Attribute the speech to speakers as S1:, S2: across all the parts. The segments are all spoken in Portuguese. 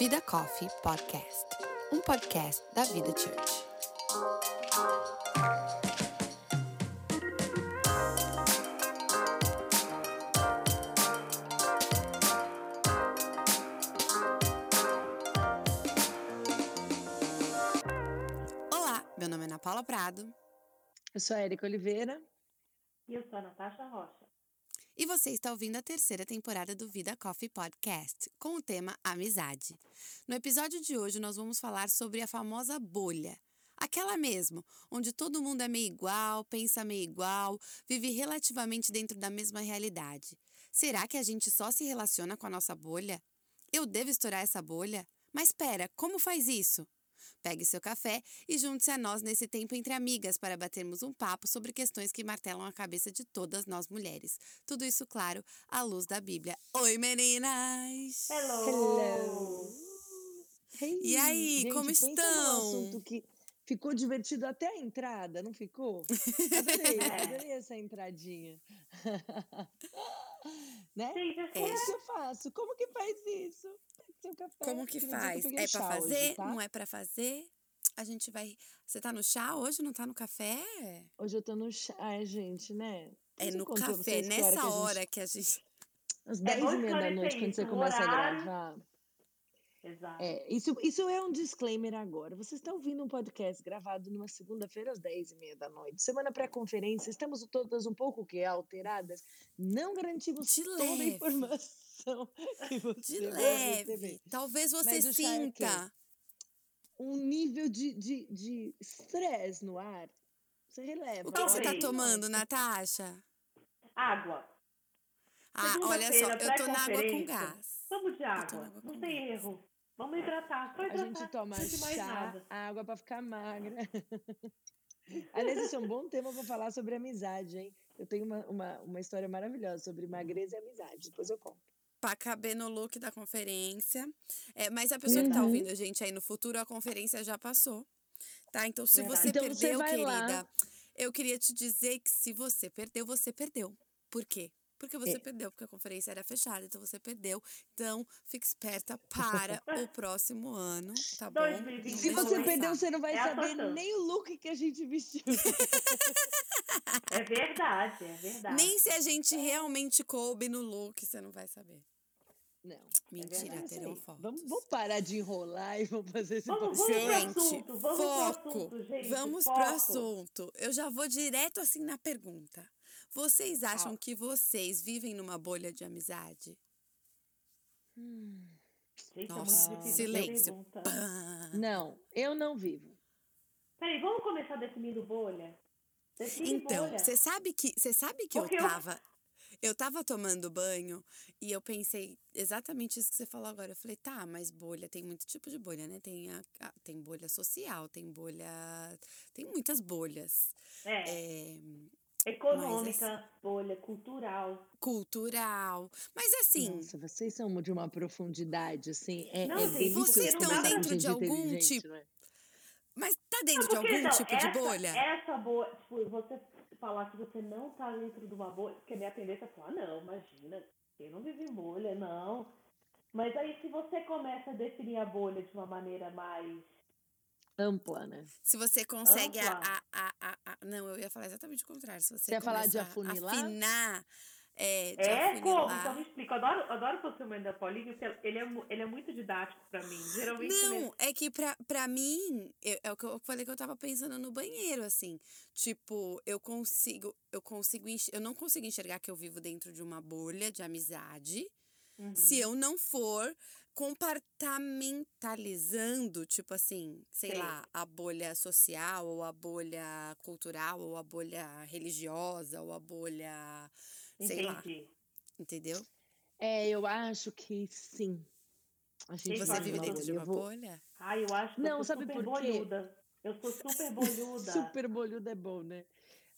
S1: Vida Coffee Podcast, um podcast da Vida Church. Olá, meu nome é Ana Paula Prado
S2: Eu sou a Érica Oliveira.
S3: E eu sou a Natasha Rocha.
S1: E você está ouvindo a terceira temporada do Vida Coffee Podcast, com o tema Amizade. No episódio de hoje, nós vamos falar sobre a famosa bolha. Aquela mesmo, onde todo mundo é meio igual, pensa meio igual, vive relativamente dentro da mesma realidade. Será que a gente só se relaciona com a nossa bolha? Eu devo estourar essa bolha? Mas espera, como faz isso? Pegue seu café e junte-se a nós nesse tempo entre amigas para batermos um papo sobre questões que martelam a cabeça de todas nós mulheres. Tudo isso, claro, à luz da Bíblia. Oi, meninas!
S3: Hello!
S2: Hello. Hey,
S1: E aí,
S2: gente,
S1: como estão?
S2: assunto que ficou divertido até a entrada, não ficou? Adorei,
S3: É.
S2: adorei essa entradinha. né? É isso que eu faço. Como que faz isso?
S1: Como que faz? É
S2: chá
S1: pra
S2: hoje,
S1: fazer?
S2: tá?
S1: Não é pra fazer? A gente vai. Você tá no chá hoje? Não tá no café?
S2: Hoje eu tô no chá, Ai, gente, né?
S1: É no café,
S2: vocês
S1: nessa hora que a gente.
S2: Às
S3: É
S2: 10
S3: bom
S2: e meia da noite, quando você começa a gravar.
S3: exato.
S2: É, isso, isso é um disclaimer agora. Você está ouvindo um podcast gravado numa segunda-feira às 10 e meia da noite. Semana pré-conferência, estamos todas um pouco que alteradas. Não garantimos toda a
S1: leve.
S2: que você
S1: De leve. Talvez você
S2: Mas é
S1: sinta.
S2: Um nível de de de estresse no ar, você releva.
S1: O que, que você tá
S3: Talvez.
S1: tomando, Natasha?
S3: Água.
S1: Ah, olha só, eu tô na água com gás.
S3: Vamos de água. Não tem
S1: gás.
S3: erro. Vamos hidratar. Só
S2: A
S3: hidratar.
S2: gente toma
S3: de
S2: chá,
S3: nada.
S2: água para ficar magra. Aliás, esse é um bom tema para falar sobre amizade, hein? Eu tenho uma, uma, uma história maravilhosa sobre magreza e amizade. Depois eu conto.
S1: Pra caber no look da conferência. É, mas a pessoa que tá
S2: Uhum.
S1: ouvindo a gente aí no futuro, a conferência já passou. Tá? Então, se
S3: Verdade.
S1: você
S2: Então você
S1: perdeu,
S2: lá.
S1: querida, eu queria te dizer que se você perdeu, você perdeu. Por quê? Porque você
S2: É.
S1: perdeu, porque a conferência era fechada, então você perdeu. Então, fique esperta para o próximo ano, tá bom?
S3: 2022.
S2: Se você perdeu, você não vai
S3: É
S2: saber nem o look que a gente vestiu.
S3: É verdade, é verdade.
S1: Nem se a gente realmente coube no look, você não vai saber.
S2: Não.
S1: Mentira,
S2: É
S1: terão fotos.
S2: Vamos, vamos parar de enrolar e vamos fazer esse
S3: Vamos- vamos pro
S1: Gente,
S3: assunto, vamos pro
S1: foco.
S3: assunto, gente,
S1: Vamos
S3: foco.
S1: pro assunto. Eu já vou direto assim na pergunta. Vocês acham
S2: Ah.
S1: que vocês vivem numa bolha de amizade?
S2: Hum,
S3: Gente,
S1: Nossa,
S3: é
S1: silêncio.
S2: Não, eu não vivo.
S3: Peraí, vamos começar definindo bolha? Define
S1: Então, você sabe que você sabe que
S3: Porque eu-
S1: tava eu tava tomando banho e eu pensei exatamente isso que você falou agora. Eu falei, tá, mas bolha, tem muito tipo de bolha, né? Tem, a, a- tem bolha social, tem bolha. Tem muitas bolhas.
S3: É,
S1: É,
S3: econômica, bolha, cultural.
S1: cultural. Mas assim,
S2: Nossa, vocês são de uma profundidade, assim, é,
S3: Não,
S2: é
S3: gente,
S2: delicioso
S1: vocês estão dentro de algum tipo-
S2: não é?
S1: mas tá dentro de
S3: Porque,
S1: algum
S3: então,
S1: tipo de
S3: essa-
S1: bolha?
S3: Essa bolha, tipo, você falar que você não tá dentro de uma bolha, porque a minha tendência é falar, não, imagina, eu não vivo em bolha, não. Mas aí se você começa a definir a bolha de uma maneira mais.
S2: Ampla, né?
S1: Se você consegue a, a, a, a- a- Não, eu ia falar exatamente o contrário. Se você
S2: Você ia falar de afunilar?
S1: afinar. É,
S3: É como? Então me explica. Eu adoro, adoro o seu da Paulinho, porque ele é, ele é muito didático pra mim. Geralmente ele é
S1: Não, é que pra, pra mim, eu- é o que eu falei que eu tava pensando no banheiro, assim. Tipo, eu consigo, eu consigo, eu não consigo enxergar que eu vivo dentro de uma bolha de amizade
S3: Uhum.
S1: se eu não for compartamentalizando, tipo assim, sei
S3: Sei.
S1: lá, a bolha social, ou a bolha cultural, ou a bolha religiosa, ou a bolha, sei lá,
S3: Entendi.
S1: entendeu?
S2: É, eu acho que sim. A gente
S1: Você vive dentro de uma
S2: vou-
S1: bolha?
S3: Ai, eu acho que
S2: Não,
S3: eu sou
S2: sabe
S3: super
S2: por quê?
S3: bolhuda. Eu sou super bolhuda.
S2: Super bolhuda é bom, né?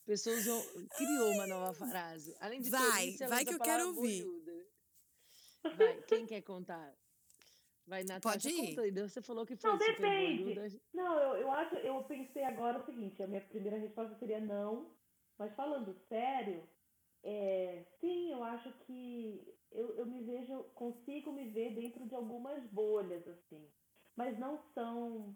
S2: Pessoas vão- criou uma nova frase. Além de
S1: Vai,
S2: ela
S1: vai que eu quero ouvir.
S2: bolhuda. Vai, quem quer contar? Vai, Natasha,
S1: Pode ir.
S2: conta. Você falou que foi
S3: Não,
S2: super
S3: depende. Não, eu, eu acho, eu pensei agora o seguinte, a minha primeira resposta seria não, mas falando sério, é, sim, eu acho que eu, eu me vejo consigo me ver dentro de algumas bolhas, assim. Mas não são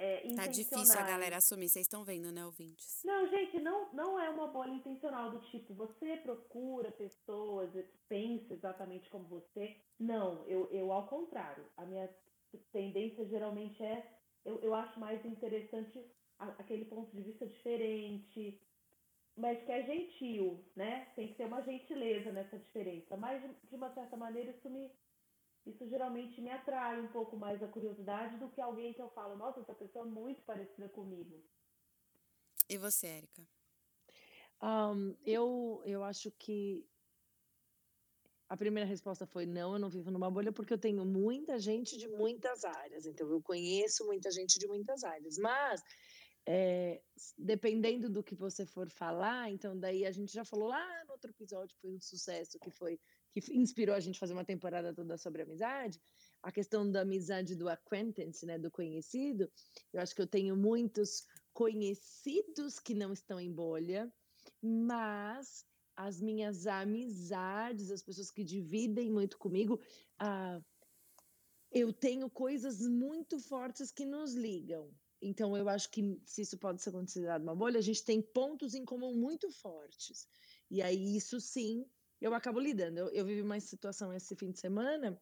S3: é,
S1: Tá difícil a galera assumir, vocês estão vendo, né, ouvintes?
S3: Não, gente, não, não é uma bolha intencional do tipo, você procura pessoas, pensa exatamente como você. Não, eu, eu ao contrário. A minha tendência geralmente é, eu, eu acho mais interessante aquele ponto de vista diferente, mas que é gentil, né? Tem que ter uma gentileza nessa diferença. Mas, de uma certa maneira, isso me, isso geralmente me atrai um pouco mais a curiosidade do que alguém que eu falo, nossa, essa pessoa é muito parecida comigo.
S1: E você, Érica?
S2: Um, eu, eu acho que a primeira resposta foi não, eu não vivo numa bolha porque eu tenho muita gente de muitas áreas, então eu conheço muita gente de muitas áreas, mas é, dependendo do que você for falar, então daí a gente já falou lá no outro episódio, foi um sucesso que foi que inspirou a gente a fazer uma temporada toda sobre amizade, a questão da amizade do acquaintance, né, do conhecido. Eu acho que eu tenho muitos conhecidos que não estão em bolha, mas as minhas amizades, as pessoas que dividem muito comigo, ah, eu tenho coisas muito fortes que nos ligam. Então, eu acho que se isso pode ser considerado uma bolha, a gente tem pontos em comum muito fortes. E aí, isso sim, eu acabo lidando. Eu, eu vivi uma situação esse fim de semana.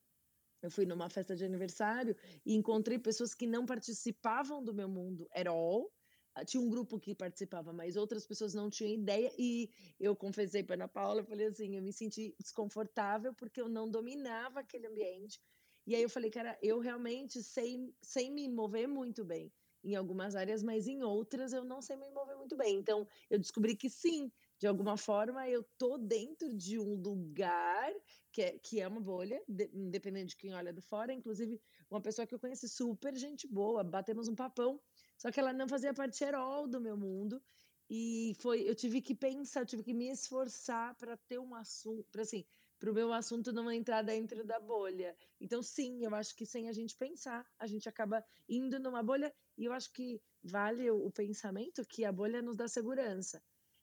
S2: Eu fui numa festa de aniversário e encontrei pessoas que não participavam do meu mundo at all. Ah, tinha um grupo que participava, mas outras pessoas não tinham ideia. E eu confessei para Ana Paula, falei assim, eu me senti desconfortável porque eu não dominava aquele ambiente. E aí eu falei, cara, eu realmente sei, sei me mover muito bem em algumas áreas, mas em outras eu não sei me mover muito bem. Então, eu descobri que sim, de alguma forma eu tô dentro de um lugar que é, que é uma bolha, de, independente de quem olha do fora. Inclusive, uma pessoa que eu conheci super gente boa, batemos um papão, só que ela não fazia parte all do meu mundo. E foi, eu tive que pensar, tive que me esforçar para ter um assunto, para assim, para o meu assunto não entrar dentro da bolha. Então, sim, eu acho que sem a gente pensar, a gente acaba indo numa bolha, e eu acho que vale o, pensamento que a bolha nos dá segurança.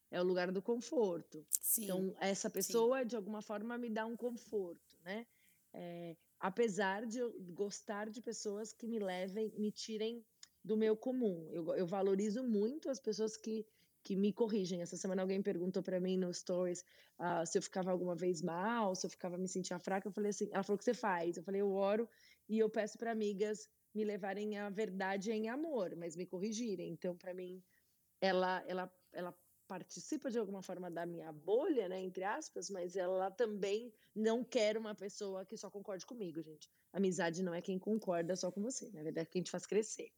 S2: É o lugar do conforto.
S1: Sim,
S2: então, essa pessoa, sim. de alguma forma, me dá um conforto, né? É, apesar de eu gostar de pessoas que me levem, me tirem do meu comum. Eu, eu valorizo muito as pessoas que que me corrigem. Essa semana alguém perguntou para mim no Stories uh, se eu ficava alguma vez mal, se eu ficava me sentia fraca. Eu falei assim, ela falou o que você faz. Eu falei, eu oro e eu peço para amigas me levarem a verdade em amor, mas me corrigirem. Então, para mim, ela, ela, ela participa de alguma forma da minha bolha, né, entre aspas, mas ela também não quer uma pessoa que só concorde comigo, gente. Amizade não é quem concorda só com você, na verdade é quem te faz crescer.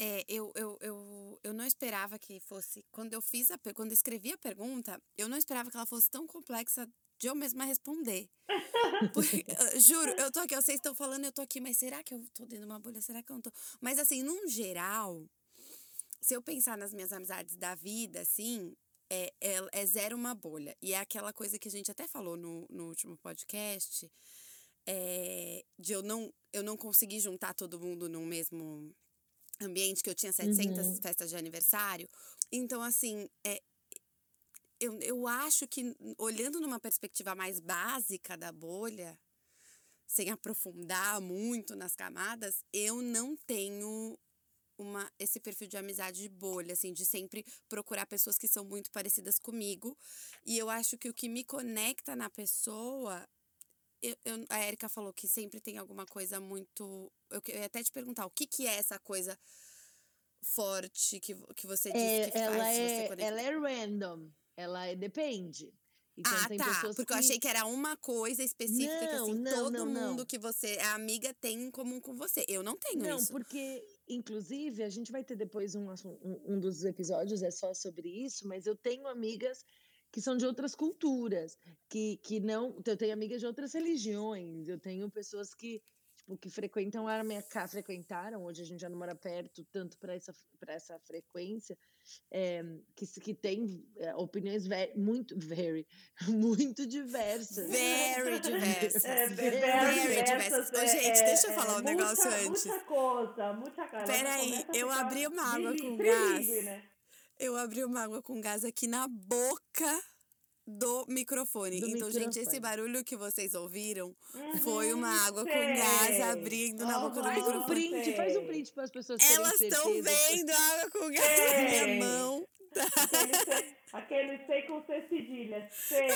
S1: É, eu, eu, eu, eu não esperava que fosse. Quando eu fiz a quando eu escrevi a pergunta, eu não esperava que ela fosse tão complexa de eu mesma responder. Porque, juro, eu tô aqui, vocês estão falando, eu tô aqui, mas será que eu tô dentro de uma bolha? Será que eu não tô? Mas assim, num geral, se eu pensar nas minhas amizades da vida, assim, é, é, é zero uma bolha. E é aquela coisa que a gente até falou no, no último podcast. É, de eu não, eu não conseguir juntar todo mundo no mesmo ambiente que eu tinha 700 uhum. festas de aniversário. Então, assim, é, eu, eu acho que, olhando numa perspectiva mais básica da bolha, sem aprofundar muito nas camadas, eu não tenho uma, esse perfil de amizade de bolha, assim, de sempre procurar pessoas que são muito parecidas comigo. E eu acho que o que me conecta na pessoa. Eu, eu, a Erika falou que sempre tem alguma coisa muito eu, eu ia até te perguntar, o que, que é essa coisa forte que, que você disse é, que
S2: ela
S1: faz
S2: é, Ela é random, ela é, depende.
S1: Então, ah, tá. Porque que... eu achei que era uma coisa específica não, que assim, não, todo não, mundo que você, a amiga, tem em comum com você. Eu não tenho
S2: não,
S1: isso.
S2: Não, porque, inclusive, a gente vai ter depois um, um, um dos episódios é só sobre isso, mas eu tenho amigas que são de outras culturas, que, que não. Eu tenho amigas de outras religiões, eu tenho pessoas que que frequentam a minha casa, frequentaram, hoje a gente já não mora perto, tanto para essa, essa frequência, é, que, que tem é, opiniões very, muito, very, muito diversas.
S1: Very diversas.
S3: É, very, very diversas.
S1: Ô, gente, deixa eu falar um
S3: muita,
S1: negócio antes.
S3: Muita coisa, muita coisa.
S1: Peraí, eu abri uma água com gás. Né? Eu abri uma água com gás aqui na boca do microfone.
S2: Do
S1: então, gente, esse
S2: microfone.
S1: barulho que vocês ouviram
S3: Uhum,
S1: foi uma água com gás
S3: sei.
S1: abrindo na boca do.
S2: Faz um
S1: microfone.
S2: print, faz um
S3: sei.
S2: print para as pessoas terem
S1: Elas estão vendo a água com gás na minha
S3: Sei.
S1: mão.
S3: Aquele C, aquele C com C cedilha. Sei.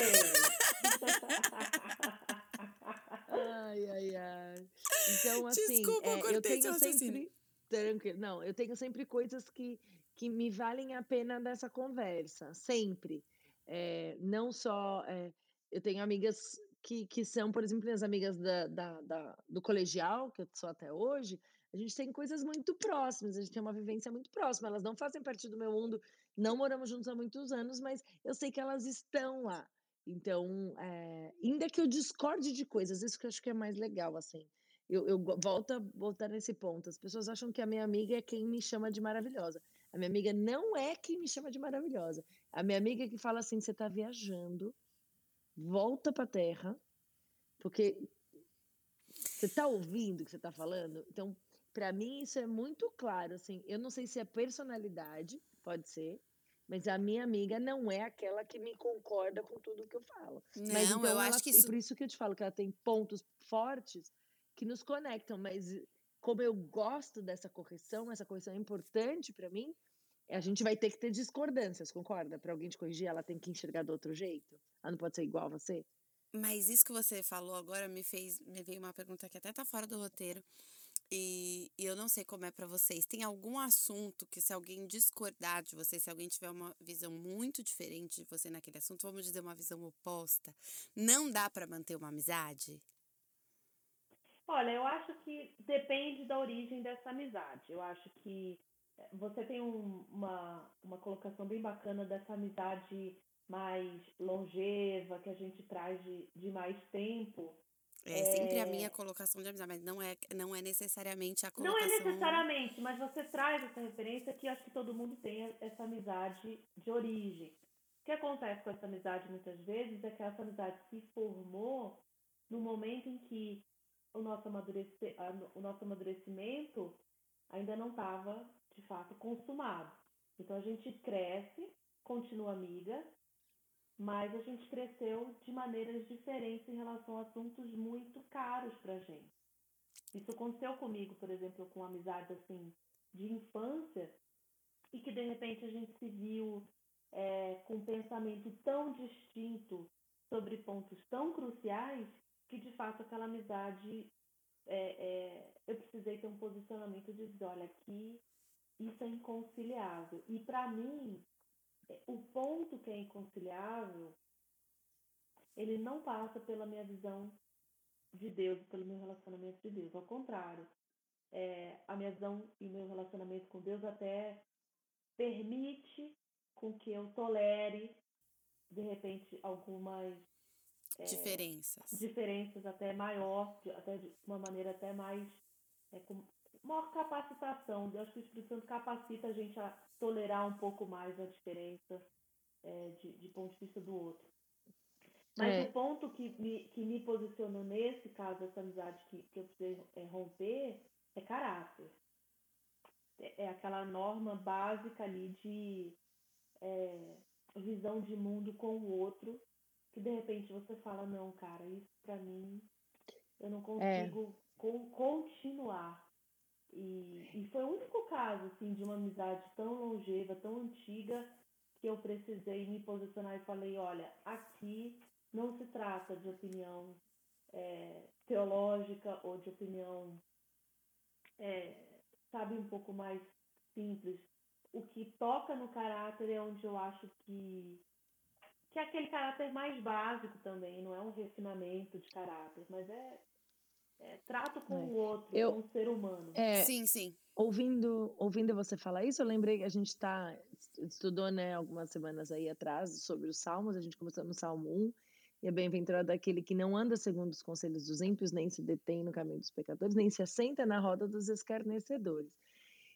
S2: Ai, ai, ai. Então, assim,
S1: Desculpa, eu
S2: é, eu
S1: cortei
S2: tenho sempre. Tranquilo. Não, eu tenho sempre coisas que, que me valem a pena dessa conversa. Sempre. É, não só. é, eu tenho amigas que, que são, por exemplo, minhas amigas da, da, da- do colegial, que eu sou até hoje. A gente tem coisas muito próximas, a gente tem uma vivência muito próxima. Elas não fazem parte do meu mundo, não moramos juntos há muitos anos, mas eu sei que elas estão lá. Então, é, ainda que eu discorde de coisas, isso que eu acho que é mais legal, assim. Eu, eu volto a voltar nesse ponto. As pessoas acham que a minha amiga é quem me chama de maravilhosa. A minha amiga não é quem me chama de maravilhosa. A minha amiga que fala assim: você tá viajando, volta pra terra, porque você tá ouvindo o que você tá falando? Então, para mim, isso é muito claro. Assim, eu não sei se é personalidade, pode ser, mas a minha amiga não é aquela que me concorda com tudo que eu falo. Mas
S1: Não,
S2: então
S1: eu
S2: ela,
S1: acho que
S2: e
S1: isso.
S2: por isso que eu te falo que ela tem pontos fortes que nos conectam, mas como eu gosto dessa correção, essa correção é importante para mim, a gente vai ter que ter discordâncias, concorda? Para alguém te corrigir, ela tem que enxergar do outro jeito. Ela não pode ser igual a você.
S1: Mas isso que você falou agora me fez, me veio uma pergunta que até tá fora do roteiro. E, e eu não sei como é pra vocês. Tem algum assunto que se alguém discordar de você, se alguém tiver uma visão muito diferente de você naquele assunto, vamos dizer uma visão oposta, não dá pra manter uma amizade?
S3: Olha, eu acho que depende da origem dessa amizade. Eu acho que eh, você tem um- uma, uma colocação bem bacana dessa amizade mais longeva, que a gente traz de, de mais tempo.
S1: É sempre a minha
S3: É.
S1: colocação de amizade, mas não é, não é necessariamente a
S3: Não
S1: colocação.
S3: é necessariamente, mas você traz essa referência que acho que todo mundo tem essa amizade de origem. O que acontece com essa amizade muitas vezes é que essa amizade se formou no momento em que o nosso, a- o nosso amadurecimento ainda não estava, de fato, consumado. Então a gente cresce, continua amiga, mas a gente cresceu de maneiras diferentes em relação a assuntos muito caros para gente. Isso aconteceu comigo, por exemplo, com amizades assim de infância e que de repente a gente se viu é, com um pensamento tão distinto sobre pontos tão cruciais que de fato aquela amizade é, é, eu precisei ter um posicionamento de dizer, olha, aqui isso é inconciliável. E para mim, é, o ponto que é inconciliável, ele não passa pela minha visão de Deus, pelo meu relacionamento de Deus. Ao contrário, é, a minha visão e meu relacionamento com Deus até permite com que eu tolere, de repente, algumas é,
S1: Diferenças.
S3: diferenças até maior, até de uma maneira até mais é, com maior capacitação. Eu acho que o Espírito Santo capacita a gente a tolerar um pouco mais a diferença é, de, de ponto de vista do outro. Mas
S2: É.
S3: o ponto que me, que me posicionou nesse caso, essa amizade que, que eu precisei é, romper, é caráter. É, é aquela norma básica ali de é, visão de mundo com o outro, que de repente você fala, não, cara, isso pra mim eu não
S2: É.
S3: consigo con- continuar. E, e foi o único caso, assim, de uma amizade tão longeva, tão antiga, que eu precisei me posicionar e falei, olha, aqui não se trata de opinião é, teológica ou de opinião, é, sabe, um pouco mais simples. O que toca no caráter é onde eu acho que que é aquele caráter mais básico também, não é um refinamento de caráter, mas é, é trato com
S2: É.
S3: o outro,
S2: Eu-
S3: com o ser humano.
S2: É,
S1: Sim, sim.
S2: ouvindo, ouvindo você falar isso, eu lembrei que a gente tá, estudou né, algumas semanas aí atrás sobre os Salmos, a gente começou no Salmo 1, e é bem-aventurado aquele que não anda segundo os conselhos dos ímpios, nem se detém no caminho dos pecadores, nem se assenta na roda dos escarnecedores.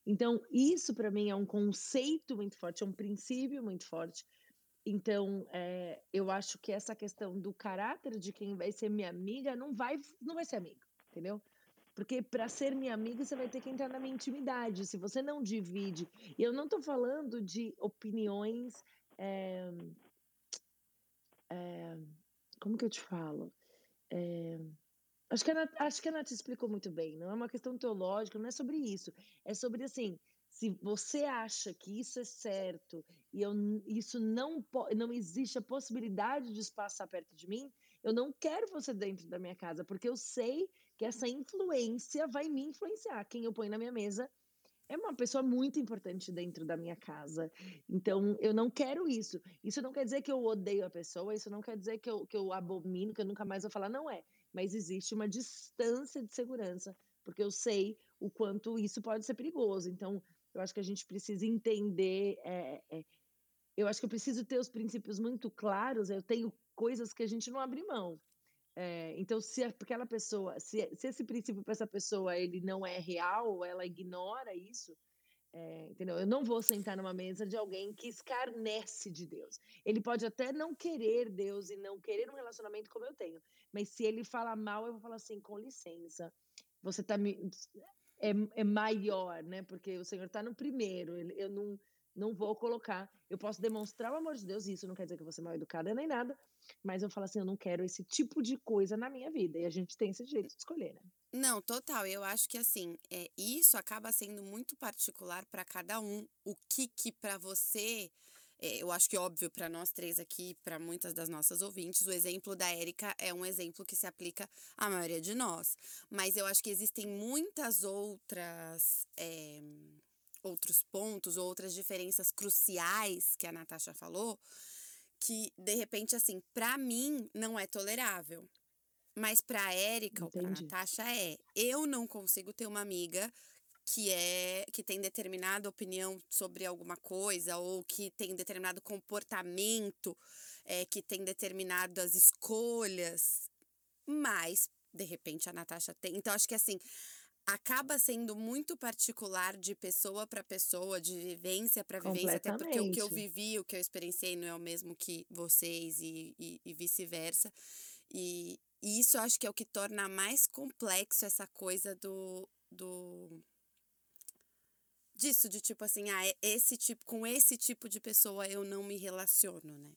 S2: Então, isso para mim é um conceito muito forte, é um princípio muito forte. Então, é, eu acho que essa questão do caráter de quem vai ser minha amiga não vai, não vai ser amigo, entendeu? Porque para ser minha amiga, você vai ter que entrar na minha intimidade. Se você não divide. E eu não estou falando de opiniões. eh, É, como que eu te falo? É, acho, que a Nath, acho que a Nath explicou muito bem. Não é uma questão teológica, não é sobre isso. É sobre assim. Se você acha que isso é certo e eu, isso não, não existe a possibilidade de passar perto de mim, eu não quero você dentro da minha casa, porque eu sei que essa influência vai me influenciar. Quem eu ponho na minha mesa é uma pessoa muito importante dentro da minha casa. Então, eu não quero isso. Isso não quer dizer que eu odeio a pessoa, isso não quer dizer que eu, que eu abomino, que eu nunca mais vou falar. Não é. Mas existe uma distância de segurança, porque eu sei o quanto isso pode ser perigoso. Então, eu acho que a gente precisa entender. É, é, eu acho que eu preciso ter os princípios muito claros. Eu tenho coisas que a gente não abre mão. É, então, se aquela pessoa, se, se esse princípio para essa pessoa ele não é real, ela ignora isso, é, entendeu? Eu não vou sentar numa mesa de alguém que escarnece de Deus. Ele pode até não querer Deus e não querer um relacionamento como eu tenho, mas se ele fala mal, eu vou falar assim, com licença, você tá me é, é maior, né? Porque o Senhor está no primeiro. Eu não não vou colocar. Eu posso demonstrar o amor de Deus, isso não quer dizer que eu vou ser mal educada nem nada, mas eu falo assim: eu não quero esse tipo de coisa na minha vida. E a gente tem esse direito de escolher, né?
S1: Não, total. Eu acho que assim, é, isso acaba sendo muito particular para cada um. O que que para você. É, eu acho que óbvio para nós três aqui, para muitas das nossas ouvintes, o exemplo da Érica é um exemplo que se aplica à maioria de nós. Mas eu acho que existem muitas outras. É, outros pontos, outras diferenças cruciais que a Natasha falou, que de repente, assim, para mim não é tolerável. Mas pra Érica ou pra Natasha é. Eu não consigo ter uma amiga que é que tem determinada opinião sobre alguma coisa ou que tem determinado comportamento, é, que tem determinadas escolhas, mas de repente a Natasha tem. Então acho que assim, acaba sendo muito particular de pessoa para pessoa, de vivência para vivência, até porque o que eu vivi, o que eu experienciei não é o mesmo que vocês e, e, e vice-versa. E, e, isso acho que é o que torna mais complexo essa coisa do. do disso, de tipo assim, ah, esse tipo, com esse tipo de pessoa eu não me relaciono, né?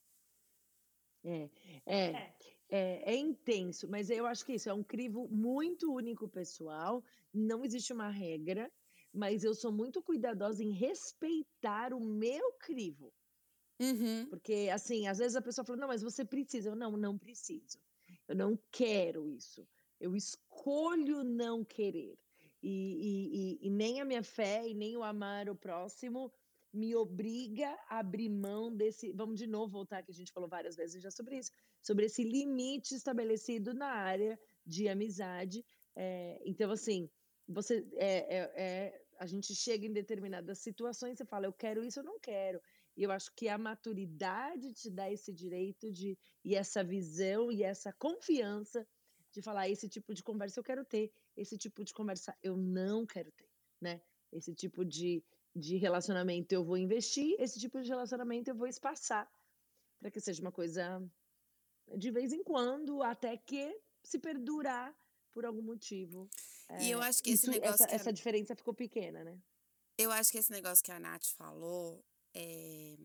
S2: É, é, é, é, é intenso, mas eu acho que isso é um crivo muito único pessoal, não existe uma regra, mas eu sou muito cuidadosa em respeitar o meu crivo.
S1: Uhum.
S2: Porque, assim, às vezes a pessoa fala, não, mas você precisa. Eu, não, não preciso. Eu não quero isso. Eu escolho não querer. E, e, e, e nem a minha fé e nem o amar o próximo me obriga a abrir mão desse. Vamos de novo voltar, que a gente falou várias vezes já sobre isso, sobre esse limite estabelecido na área de amizade. É, então, assim, você é, é, é, a gente chega em determinadas situações e fala, eu quero isso, eu não quero. E eu acho que a maturidade te dá esse direito de e essa visão e essa confiança de falar esse tipo de conversa eu quero ter, esse tipo de conversa eu não quero ter, né? Esse tipo de, de relacionamento eu vou investir, esse tipo de relacionamento eu vou espaçar para que seja uma coisa de vez em quando, até que se perdurar por algum motivo.
S1: É, e eu acho que esse
S2: isso,
S1: negócio.
S2: Essa,
S1: que a...
S2: essa diferença ficou pequena, né?
S1: Eu acho que esse negócio que a Nath falou é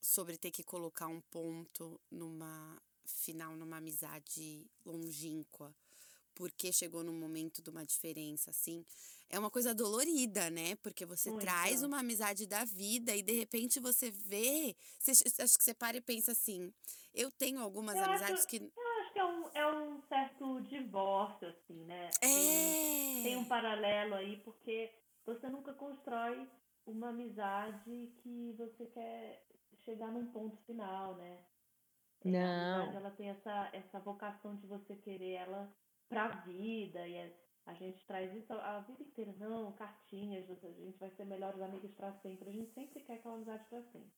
S1: sobre ter que colocar um ponto numa final, numa amizade longínqua porque chegou num momento de uma diferença, assim, é uma coisa dolorida, né? Porque você Muito. traz uma amizade da vida e de repente você vê. Você, acho que você para e pensa assim: eu tenho algumas
S3: eu
S1: amizades
S3: acho,
S1: que.
S3: Eu acho que é um, é um certo divórcio, assim, né?
S1: É.
S3: Tem, tem um paralelo aí, porque você nunca constrói uma amizade que você quer chegar num ponto final, né?
S2: Não.
S3: A amizade, ela tem essa, essa vocação de você querer ela para a vida, e é, a gente traz isso a vida inteira. Não, cartinhas, a gente vai ser melhores amigos para sempre. A gente sempre quer aquela amizade para sempre.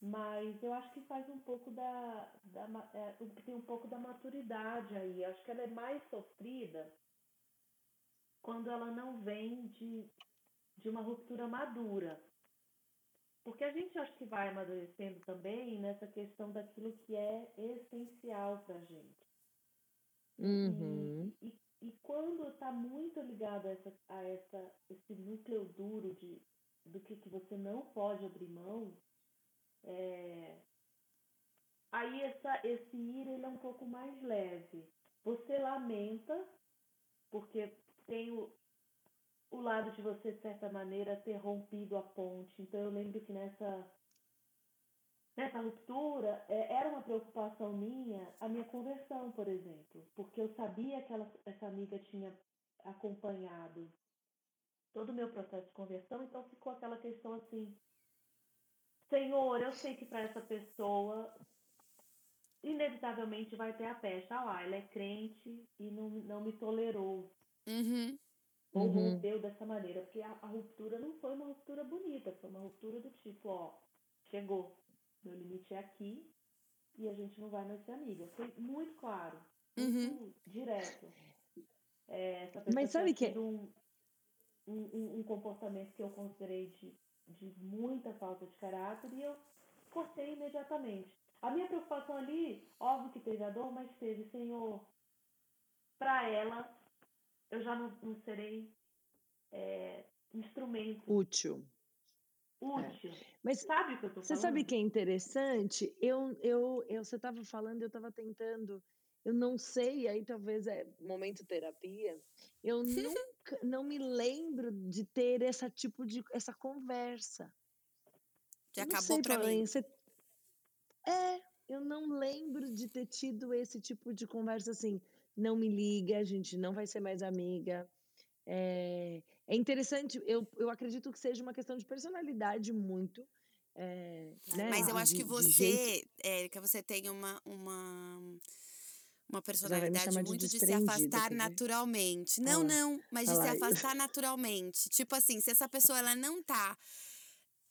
S3: Mas eu acho que faz um pouco da. da é, tem um pouco da maturidade aí. Eu acho que ela é mais sofrida quando ela não vem de, de uma ruptura madura. Porque a gente acha que vai amadurecendo também nessa questão daquilo que é essencial para a gente.
S2: Uhum.
S3: E, e, e, quando está muito ligado a, essa, a essa, esse núcleo duro de, do que, que você não pode abrir mão, é, aí essa, esse ir ele é um pouco mais leve. Você lamenta, porque tem o, o lado de você, de certa maneira, ter rompido a ponte. Então eu lembro que nessa, nessa ruptura é, era uma preocupação minha a minha conversão, por exemplo. Porque eu sabia que ela, essa amiga tinha acompanhado todo o meu processo de conversão, então ficou aquela questão assim, Senhor, eu sei que para essa pessoa inevitavelmente vai ter a pecha. Ah lá, ela é crente e não, não me tolerou.
S1: Uhum.
S3: Ou
S2: Uhum.
S3: rompeu dessa maneira. Porque a, a ruptura não foi uma ruptura bonita, foi uma ruptura do tipo, ó, chegou, meu limite é aqui e a gente não vai mais ser amiga. Foi muito claro, muito direto. É, essa pessoa
S2: Mas sabe que-
S3: um, um, um- um comportamento que eu considerei de, de muita falta de caráter e eu cortei imediatamente. A minha preocupação ali, óbvio que teve a dor, mas teve, Senhor, para ela, eu já não, não serei é, instrumento
S2: Útil.
S3: útil.
S2: Mas
S3: Sabe o que eu tô
S2: Você
S3: falando?
S2: sabe que é interessante? Eu, eu, eu, você estava falando, eu estava tentando, eu não sei, aí talvez é momento terapia. Eu nunca, não me lembro de ter essa tipo de essa conversa. Não
S1: acabou pra mim.
S2: Você- É, eu não lembro de ter tido esse tipo de conversa assim. Não me liga, a gente não vai ser mais amiga. É, é interessante, eu, eu acredito que seja uma questão de personalidade muito. é, né,
S1: Mas eu acho que
S2: de- jeito-
S1: você, Érica, você tem uma, uma, uma personalidade
S2: chamar de
S1: muito de se afastar naturalmente. Não,
S2: lá,
S1: não, mas de se afastar naturalmente. Tipo assim, se essa pessoa ela não tá.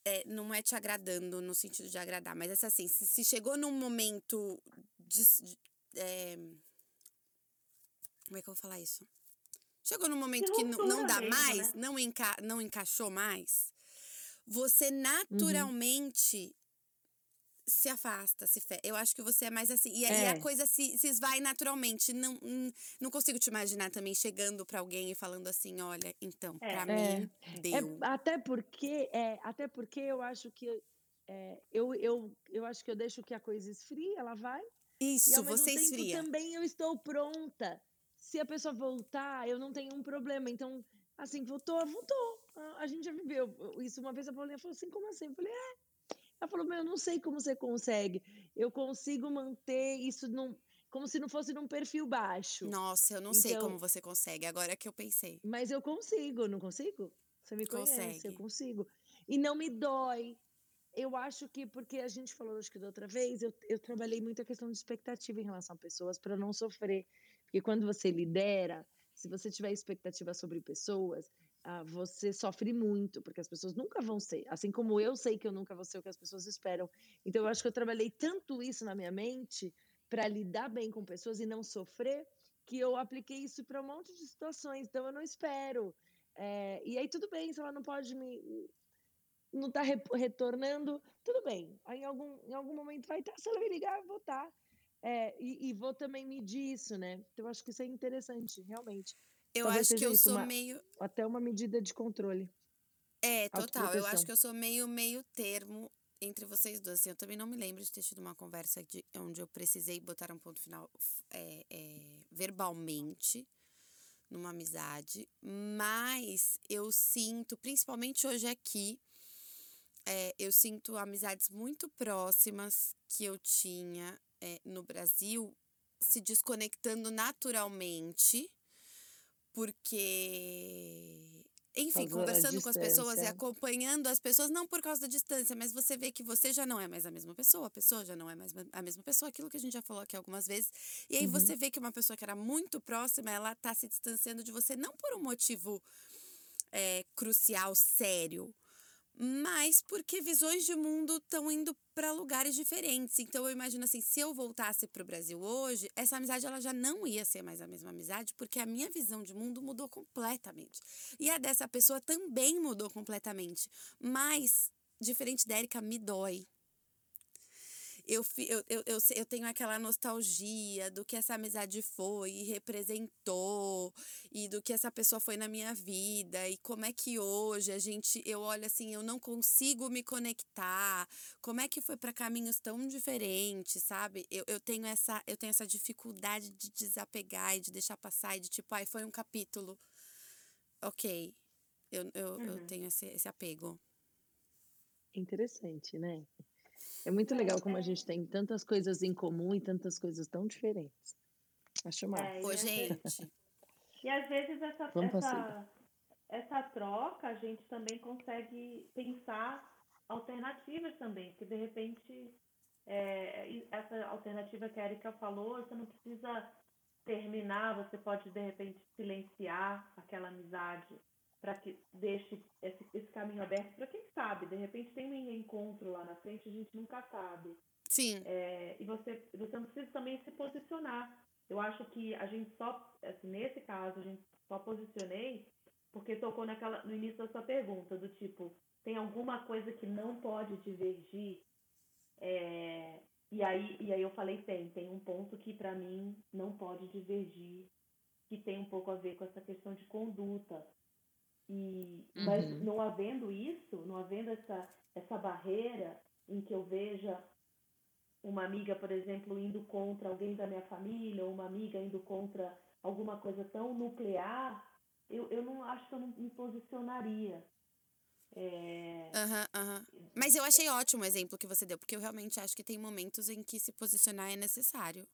S1: é, não é te agradando no sentido de agradar, mas essa assim, se, se chegou num momento de. de- é, como é que eu vou falar isso? Chegou num momento que não, não dá mais,
S3: né?
S1: não, enca, não encaixou mais, você
S2: Uhum.
S1: naturalmente se afasta, se fe... Eu acho que você é mais assim. E, aí a
S2: É.
S1: coisa se, se esvai naturalmente. Não, não consigo te imaginar também chegando pra alguém e falando assim: olha, então,
S3: É.
S1: pra
S2: É.
S1: mim,
S2: É,
S1: deu.
S2: até porque é, até porque eu acho que é, eu, eu, eu acho que eu deixo que a coisa esfrie, ela vai. E
S1: Isso,
S2: ao mesmo
S1: você
S2: tempo
S1: esfria.
S2: também eu estou pronta. Se a pessoa voltar, eu não tenho um problema. Então, assim, voltou, voltou. A- gente já viveu isso uma vez. A Paulinha falou assim: como assim? Eu falei: é. Ela falou: meu, eu não sei como você consegue. Eu consigo manter isso num, como se não fosse num perfil baixo.
S1: Nossa, eu não sei
S2: Então-
S1: como você consegue. Agora que eu pensei.
S2: Mas eu consigo, não consigo? Você me conhece, eu
S1: Consegue.
S2: consigo. E não me dói. Eu acho que, porque a gente falou, acho que da outra vez, eu, eu trabalhei muito a questão de expectativa em relação a pessoas para não sofrer. Porque quando você lidera, se você tiver expectativa sobre pessoas, ah, você sofre muito, porque as pessoas nunca vão ser. Assim como eu sei que eu nunca vou ser o que as pessoas esperam. Então, eu acho que eu trabalhei tanto isso na minha mente para lidar bem com pessoas e não sofrer, que eu apliquei isso para um monte de situações. Então, eu não espero. É, e aí, tudo bem, se ela não pode me. Não está retornando, tudo bem. Aí, em algum, em algum momento vai estar. Se ela me ligar, eu vou estar. É, e, e vou também medir isso, né? Então, eu acho que isso é interessante, realmente.
S1: Eu
S2: Talvez
S1: acho que eu
S2: isso,
S1: sou
S2: uma-
S1: meio.
S2: Até uma medida de controle.
S1: É, total. Eu acho que eu sou meio meio termo entre vocês duas. Assim, eu também não me lembro de ter tido uma conversa de, onde eu precisei botar um ponto final é, é, verbalmente numa amizade, mas eu sinto, principalmente hoje aqui, é, eu sinto amizades muito próximas que eu tinha é, no Brasil se desconectando naturalmente, porque. Enfim, conversando com as pessoas e acompanhando as pessoas, não por causa da distância, mas você vê que você já não é mais a mesma pessoa, a pessoa já não é mais a mesma pessoa, aquilo que a gente já falou aqui algumas vezes. E aí
S2: Uhum.
S1: você vê que uma pessoa que era muito próxima, ela tá se distanciando de você, não por um motivo é, crucial, sério, mas porque visões de mundo estão indo para lugares diferentes. Então eu imagino assim, se eu voltasse para o Brasil hoje, essa amizade ela já não ia ser mais a mesma amizade, porque a minha visão de mundo mudou completamente. E a dessa pessoa também mudou completamente. Mas diferente da Erika, me dói. Eu, eu, eu, eu, eu tenho aquela nostalgia do que essa amizade foi e representou, e do que essa pessoa foi na minha vida, e como é que hoje a gente, eu olho assim, eu não consigo me conectar, como é que foi para caminhos tão diferentes, sabe? Eu, eu, tenho essa, eu tenho essa dificuldade de desapegar e de deixar passar, e de tipo, ai, foi um capítulo. Ok, eu, eu, uhum. eu tenho esse, esse apego.
S2: Interessante, né? É muito legal como a gente tem tantas coisas em comum e tantas coisas tão diferentes. Acho massa. É,
S1: Ô, gente.
S3: E às vezes essa, essa, essa troca a gente também consegue pensar alternativas também, que de repente é, essa alternativa que a Erika falou, você não precisa terminar, você pode de repente silenciar aquela amizade para que deixe esse, esse caminho aberto para quem sabe. De repente tem um encontro lá na frente, a gente nunca sabe.
S1: Sim.
S3: É, e você, você precisa também se posicionar. Eu acho que a gente só, assim, nesse caso, a gente só posicionei porque tocou naquela, no início da sua pergunta, do tipo, tem alguma coisa que não pode divergir? É, e, aí, e aí eu falei, tem, tem um ponto que para mim não pode divergir, que tem um pouco a ver com essa questão de conduta. E, uhum. Mas não havendo isso, não havendo essa, essa barreira em que eu veja uma amiga, por exemplo, indo contra alguém da minha família, ou uma amiga indo contra alguma coisa tão nuclear, eu, eu não acho que eu não me posicionaria. É...
S1: Uhum, uhum. Mas eu achei ótimo o exemplo que você deu, porque eu realmente acho que tem momentos em que se posicionar é necessário.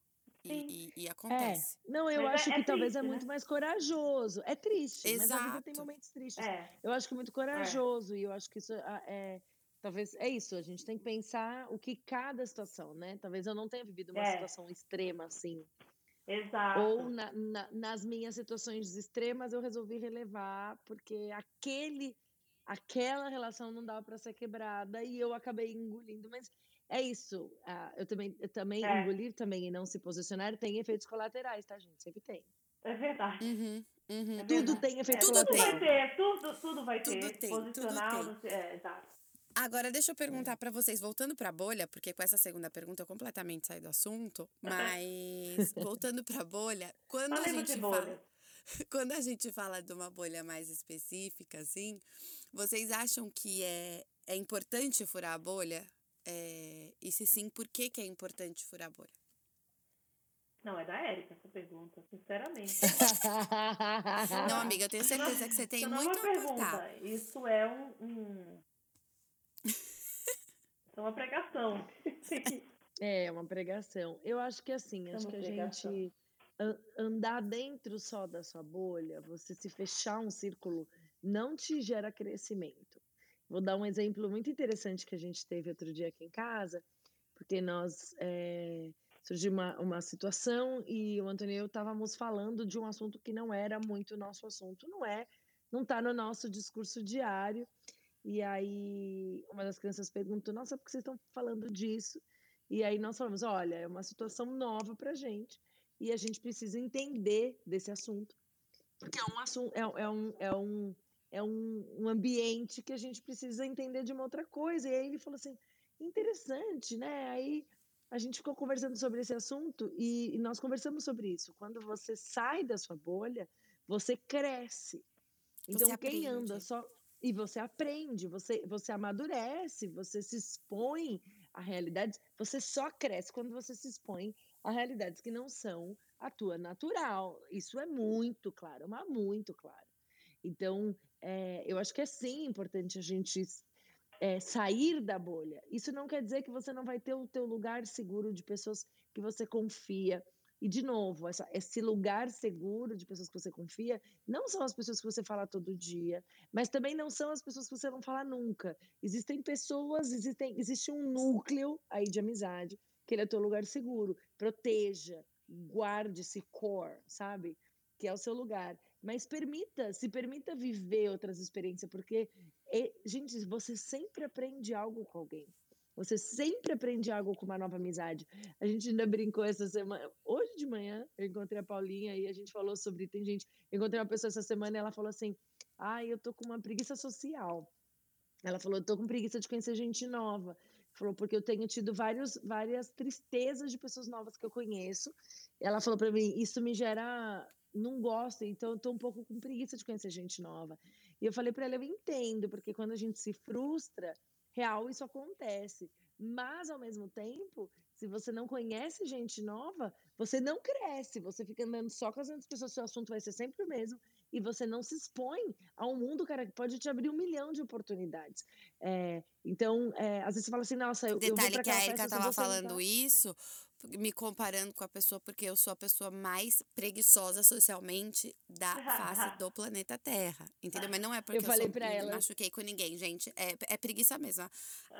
S1: E, e, e, acontece.
S2: É. Não, eu mas acho é, que é talvez é triste, é muito né? mais corajoso. É triste, Exato. mas a vida tem momentos tristes.
S3: É.
S2: Eu acho que é muito corajoso e eu acho que isso ah, é, talvez é isso. A gente tem que pensar o que cada situação, né? Talvez eu não tenha vivido uma
S3: é.
S2: situação extrema assim.
S3: Exato.
S2: Ou na, na, nas minhas situações extremas eu resolvi relevar porque aquele aquela relação não dava para ser quebrada e eu acabei engolindo, mas é isso. Uh, eu também, eu também é. engolir também e não se posicionar tem efeitos colaterais, tá, gente? Sempre tem.
S3: É verdade.
S1: Uhum, uhum.
S3: É
S2: tudo tem efeitos
S3: é,
S2: colaterais.
S3: Tudo vai ter, tudo, tudo vai tudo ter. Tem, Posicionar, tudo tem. Você, é, exato.
S1: Agora, deixa eu perguntar para vocês, voltando para a bolha, porque com essa segunda pergunta eu completamente saí do assunto, mas voltando para a bolha, quando a gente fala, quando a gente fala de uma bolha mais específica, assim, vocês acham que é, é importante furar a bolha? É, e se sim, por que, que é importante furar a bolha?
S3: Não, é da Érica essa pergunta, sinceramente.
S1: não, amiga, eu tenho certeza que você tem muito a pergunta.
S3: Isso é um, um... Isso é uma pregação.
S2: é, uma pregação. Eu acho que assim, é acho que a pregação. gente andar dentro só da sua bolha, você se fechar um círculo, não te gera crescimento. Vou dar um exemplo muito interessante que a gente teve outro dia aqui em casa, porque nós é, surgiu uma, uma situação e o Antônio e eu estávamos falando de um assunto que não era muito nosso assunto, não é, não está no nosso discurso diário. E aí uma das crianças perguntou: Nossa, por que vocês estão falando disso? E aí nós falamos: Olha, é uma situação nova para gente e a gente precisa entender desse assunto, porque é um assunto, é, é um, é um é um, um ambiente que a gente precisa entender de uma outra coisa. E aí ele falou assim: interessante, né? Aí a gente ficou conversando sobre esse assunto e, e nós conversamos sobre isso. Quando você sai da sua bolha, você cresce. Então, você quem anda só. E você aprende, você, você amadurece, você se expõe a realidades, você só cresce quando você se expõe a realidades que não são a tua natural. Isso é muito claro, mas muito claro. Então, é, eu acho que é sim importante a gente é, sair da bolha. Isso não quer dizer que você não vai ter o teu lugar seguro de pessoas que você confia. E, de novo, essa, esse lugar seguro de pessoas que você confia não são as pessoas que você fala todo dia, mas também não são as pessoas que você não fala nunca. Existem pessoas, existem, existe um núcleo aí de amizade, que ele é o teu lugar seguro. Proteja, guarde esse core, sabe? Que é o seu lugar. Mas permita, se permita viver outras experiências, porque, é, gente, você sempre aprende algo com alguém. Você sempre aprende algo com uma nova amizade. A gente ainda brincou essa semana. Hoje de manhã, eu encontrei a Paulinha e a gente falou sobre. Tem gente. Encontrei uma pessoa essa semana e ela falou assim: ah, eu tô com uma preguiça social. Ela falou: Eu tô com preguiça de conhecer gente nova. Falou, porque eu tenho tido vários, várias tristezas de pessoas novas que eu conheço. Ela falou para mim, isso me gera, não gosto, então eu tô um pouco com preguiça de conhecer gente nova. E eu falei para ela, eu entendo, porque quando a gente se frustra, real isso acontece. Mas ao mesmo tempo, se você não conhece gente nova, você não cresce, você fica andando só com as outras pessoas, seu assunto vai ser sempre o mesmo e você não se expõe a um mundo, cara, que pode te abrir um milhão de oportunidades. É, então, é, às vezes você fala assim, nossa, eu,
S1: Detalhe
S2: eu vou pra
S1: que a Erika tava
S2: não
S1: falando
S2: tá-
S1: isso, me comparando com a pessoa, porque eu sou a pessoa mais preguiçosa socialmente da face do planeta Terra. Entendeu? Mas não é porque eu,
S2: falei
S1: sou,
S2: pra
S1: me
S2: ela-
S1: machuquei com ninguém, gente. É, é preguiça mesmo.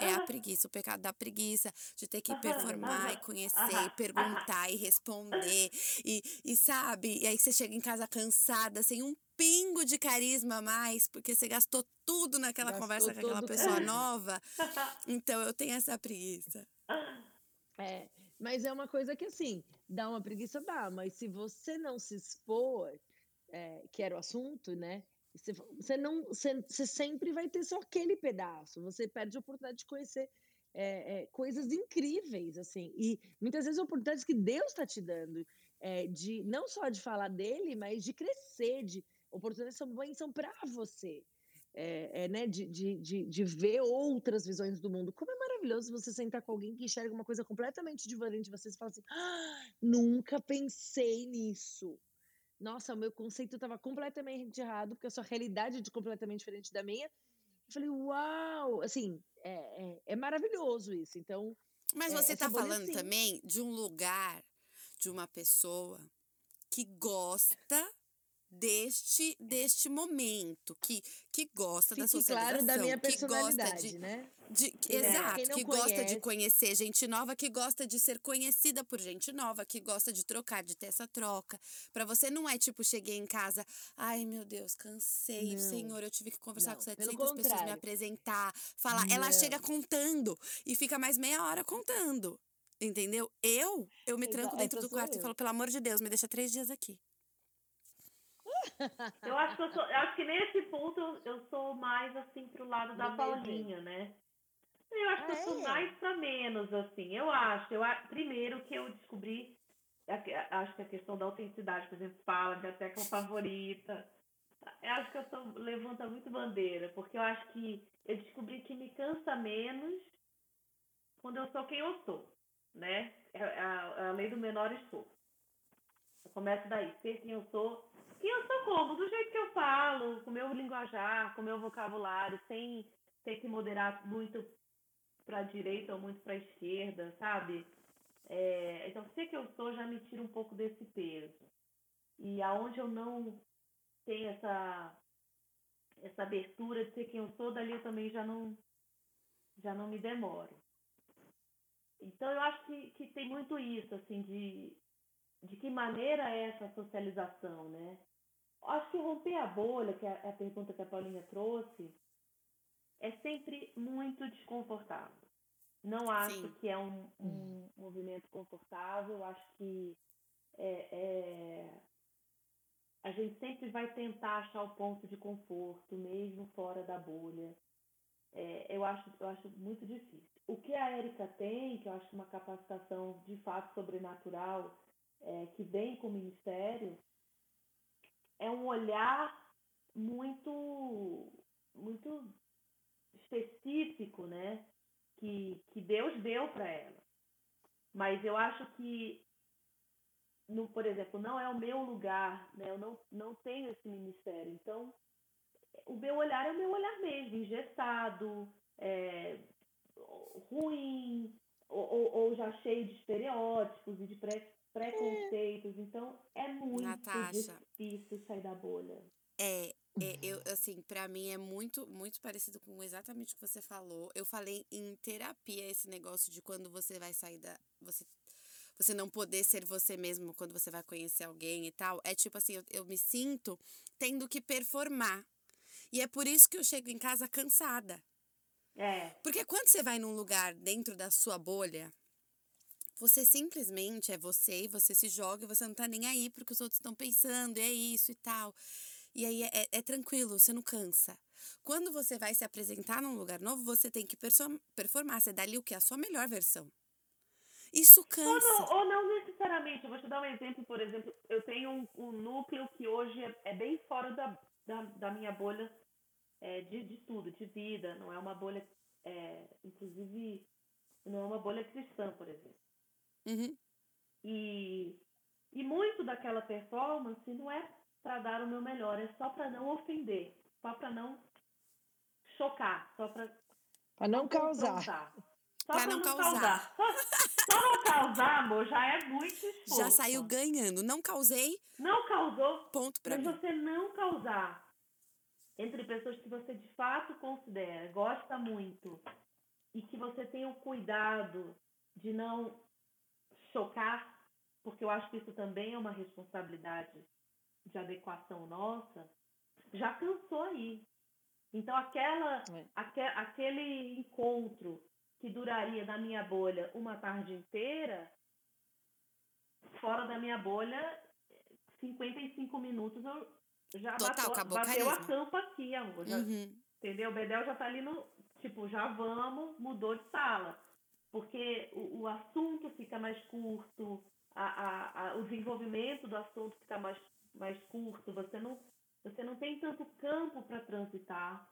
S1: É a preguiça, o pecado da preguiça, de ter que performar e conhecer, e perguntar e responder. E, e sabe? E aí você chega em casa cansada, sem um pingo de carisma a mais, porque você gastou tudo naquela
S2: Gastou
S1: conversa com aquela pessoa nova. Então eu tenho essa preguiça.
S2: É, mas é uma coisa que assim, dá uma preguiça, dá, mas se você não se expor, é, que era o assunto, né? Você, você não, você, você sempre vai ter só aquele pedaço. Você perde a oportunidade de conhecer é, é, coisas incríveis, assim, e muitas vezes oportunidades que Deus está te dando, é, de não só de falar dele, mas de crescer, de oportunidades são bênção para você. É, é, né, de, de, de, de ver outras visões do mundo. Como é maravilhoso você sentar com alguém que enxerga uma coisa completamente diferente de você e fala assim: "Ah, nunca pensei nisso. Nossa, o meu conceito estava completamente errado, porque a sua realidade é completamente diferente da minha. Eu falei, uau! Assim, é, é, é maravilhoso isso. Então,
S1: Mas
S2: É,
S1: você
S2: essa
S1: tá
S2: bolha,
S1: falando
S2: sim.
S1: também de um lugar, de uma pessoa que gosta deste deste momento, que, que gosta da
S2: fique
S1: socialização,
S2: claro da minha personalidade,
S1: de,
S2: né?
S1: De que-
S2: É,
S1: exato, que gosta de
S2: conhece-
S1: conhecer gente nova, que gosta de ser conhecida por gente nova, que gosta de trocar, de ter essa troca. Pra você não é tipo cheguei em casa, ai meu Deus, cansei,
S2: Não.
S1: senhor, eu tive que conversar
S2: Não,
S1: com
S2: pelo
S1: 700 pessoas, me apresentar, falar, ela
S2: Não.
S1: chega contando e fica mais meia hora contando. Entendeu? Eu, eu me tranco dentro
S2: essa
S1: do quarto e
S2: eu.
S1: falo, pelo amor de Deus, me deixa três dias aqui.
S3: Eu acho que eu sou, eu acho que nesse ponto eu, eu sou mais assim pro lado da. Paulinha, né? Eu acho que
S2: Ah,
S3: eu sou
S2: é?
S3: mais pra menos, assim. Eu acho. Eu, primeiro que eu descobri, acho que a questão da autenticidade, por exemplo, fala de até com favorita. Eu acho que eu sou, levanta muito bandeira, porque eu acho que eu descobri que me cansa menos quando eu sou quem eu sou, né? É a, é a lei do menor esforço. Eu começo daí, ser quem eu sou. E eu sou como? Do jeito que eu falo, com o meu linguajar, com o meu vocabulário, sem ter que moderar muito para a direita ou muito para a esquerda, sabe? É, então, ser que eu sou já me tira um pouco desse peso. E aonde eu não tenho essa, essa abertura de ser quem eu sou, dali eu também já não, já não me demoro. Então, eu acho que, que tem muito isso, assim, de, de que maneira é essa socialização, né? Acho que romper a bolha, que é a pergunta que a Paulinha trouxe, é sempre muito desconfortável. Não acho
S1: Sim.
S3: que é um, um movimento confortável, acho que é, é- a gente sempre vai tentar achar o ponto de conforto, mesmo fora da bolha. É, eu, acho, eu acho muito difícil. O que a Érica tem, que eu acho uma capacitação de fato sobrenatural, é, que vem com o Ministério, é um olhar muito, muito específico, né? Que, que Deus deu para ela. Mas eu acho que, no, por exemplo, não é o meu lugar, né? Eu não, não tenho esse ministério. Então, o meu olhar é o meu olhar mesmo, engessado, é, ruim, ou, ou- ou já cheio de estereótipos e de pré- preconceitos. Então, é muito
S1: Natasha.
S3: difícil sair da bolha.
S1: É, é, eu, assim, pra mim é muito, muito parecido com exatamente o que você falou. Eu falei em terapia esse negócio de quando você vai sair da. Você, você não poder ser você mesmo quando você vai conhecer alguém e tal. É tipo assim, eu, eu me sinto tendo que performar. E é por isso que eu chego em casa cansada.
S3: É,
S1: Porque quando você vai num lugar dentro da sua bolha, você simplesmente é você e você se joga e você não tá nem aí porque os outros estão pensando, e é isso e tal. E aí é, é- é tranquilo, você não cansa. Quando você vai se apresentar num lugar novo, você tem que performar. Você dá ali o que? A sua melhor versão. Isso
S3: Ou
S1: cansa.
S3: não, ou não necessariamente. Eu vou te dar um exemplo, por exemplo, eu tenho um, um núcleo que hoje é, é bem fora da, da, da minha bolha é, de, de tudo, de vida. Não é uma bolha, é, inclusive, não é uma bolha cristã, por exemplo.
S1: Uhum.
S3: E, e muito daquela performance não é para dar o meu melhor, é só para não ofender, só para não chocar, só para
S2: Pra não causar.
S3: Só
S1: Pra
S3: pra
S1: não
S3: não
S1: causar.
S3: causar. Só, só não causar, amor, já é muito esforço.
S1: Já saiu ganhando. Não causei,
S3: Não causou,
S1: ponto pra
S3: mas
S1: mim.
S3: você não causar entre pessoas que você de fato considera, gosta muito, e que você tenha o cuidado de não chocar, porque eu acho que isso também é uma responsabilidade de adequação nossa, já cansou aí. Então aquela,
S2: É.
S3: aque- aquele encontro que duraria na minha bolha uma tarde inteira, fora da minha bolha, 55 minutos eu já
S1: Total,
S3: bateu, bateu a campa aqui, amor. Já,
S1: Uhum.
S3: Entendeu? O Bedel já tá ali no. Tipo, já vamos, mudou de sala. Porque o, o assunto fica mais curto, a, a, a, o desenvolvimento do assunto fica mais, mais curto, você não, você não tem tanto campo para transitar.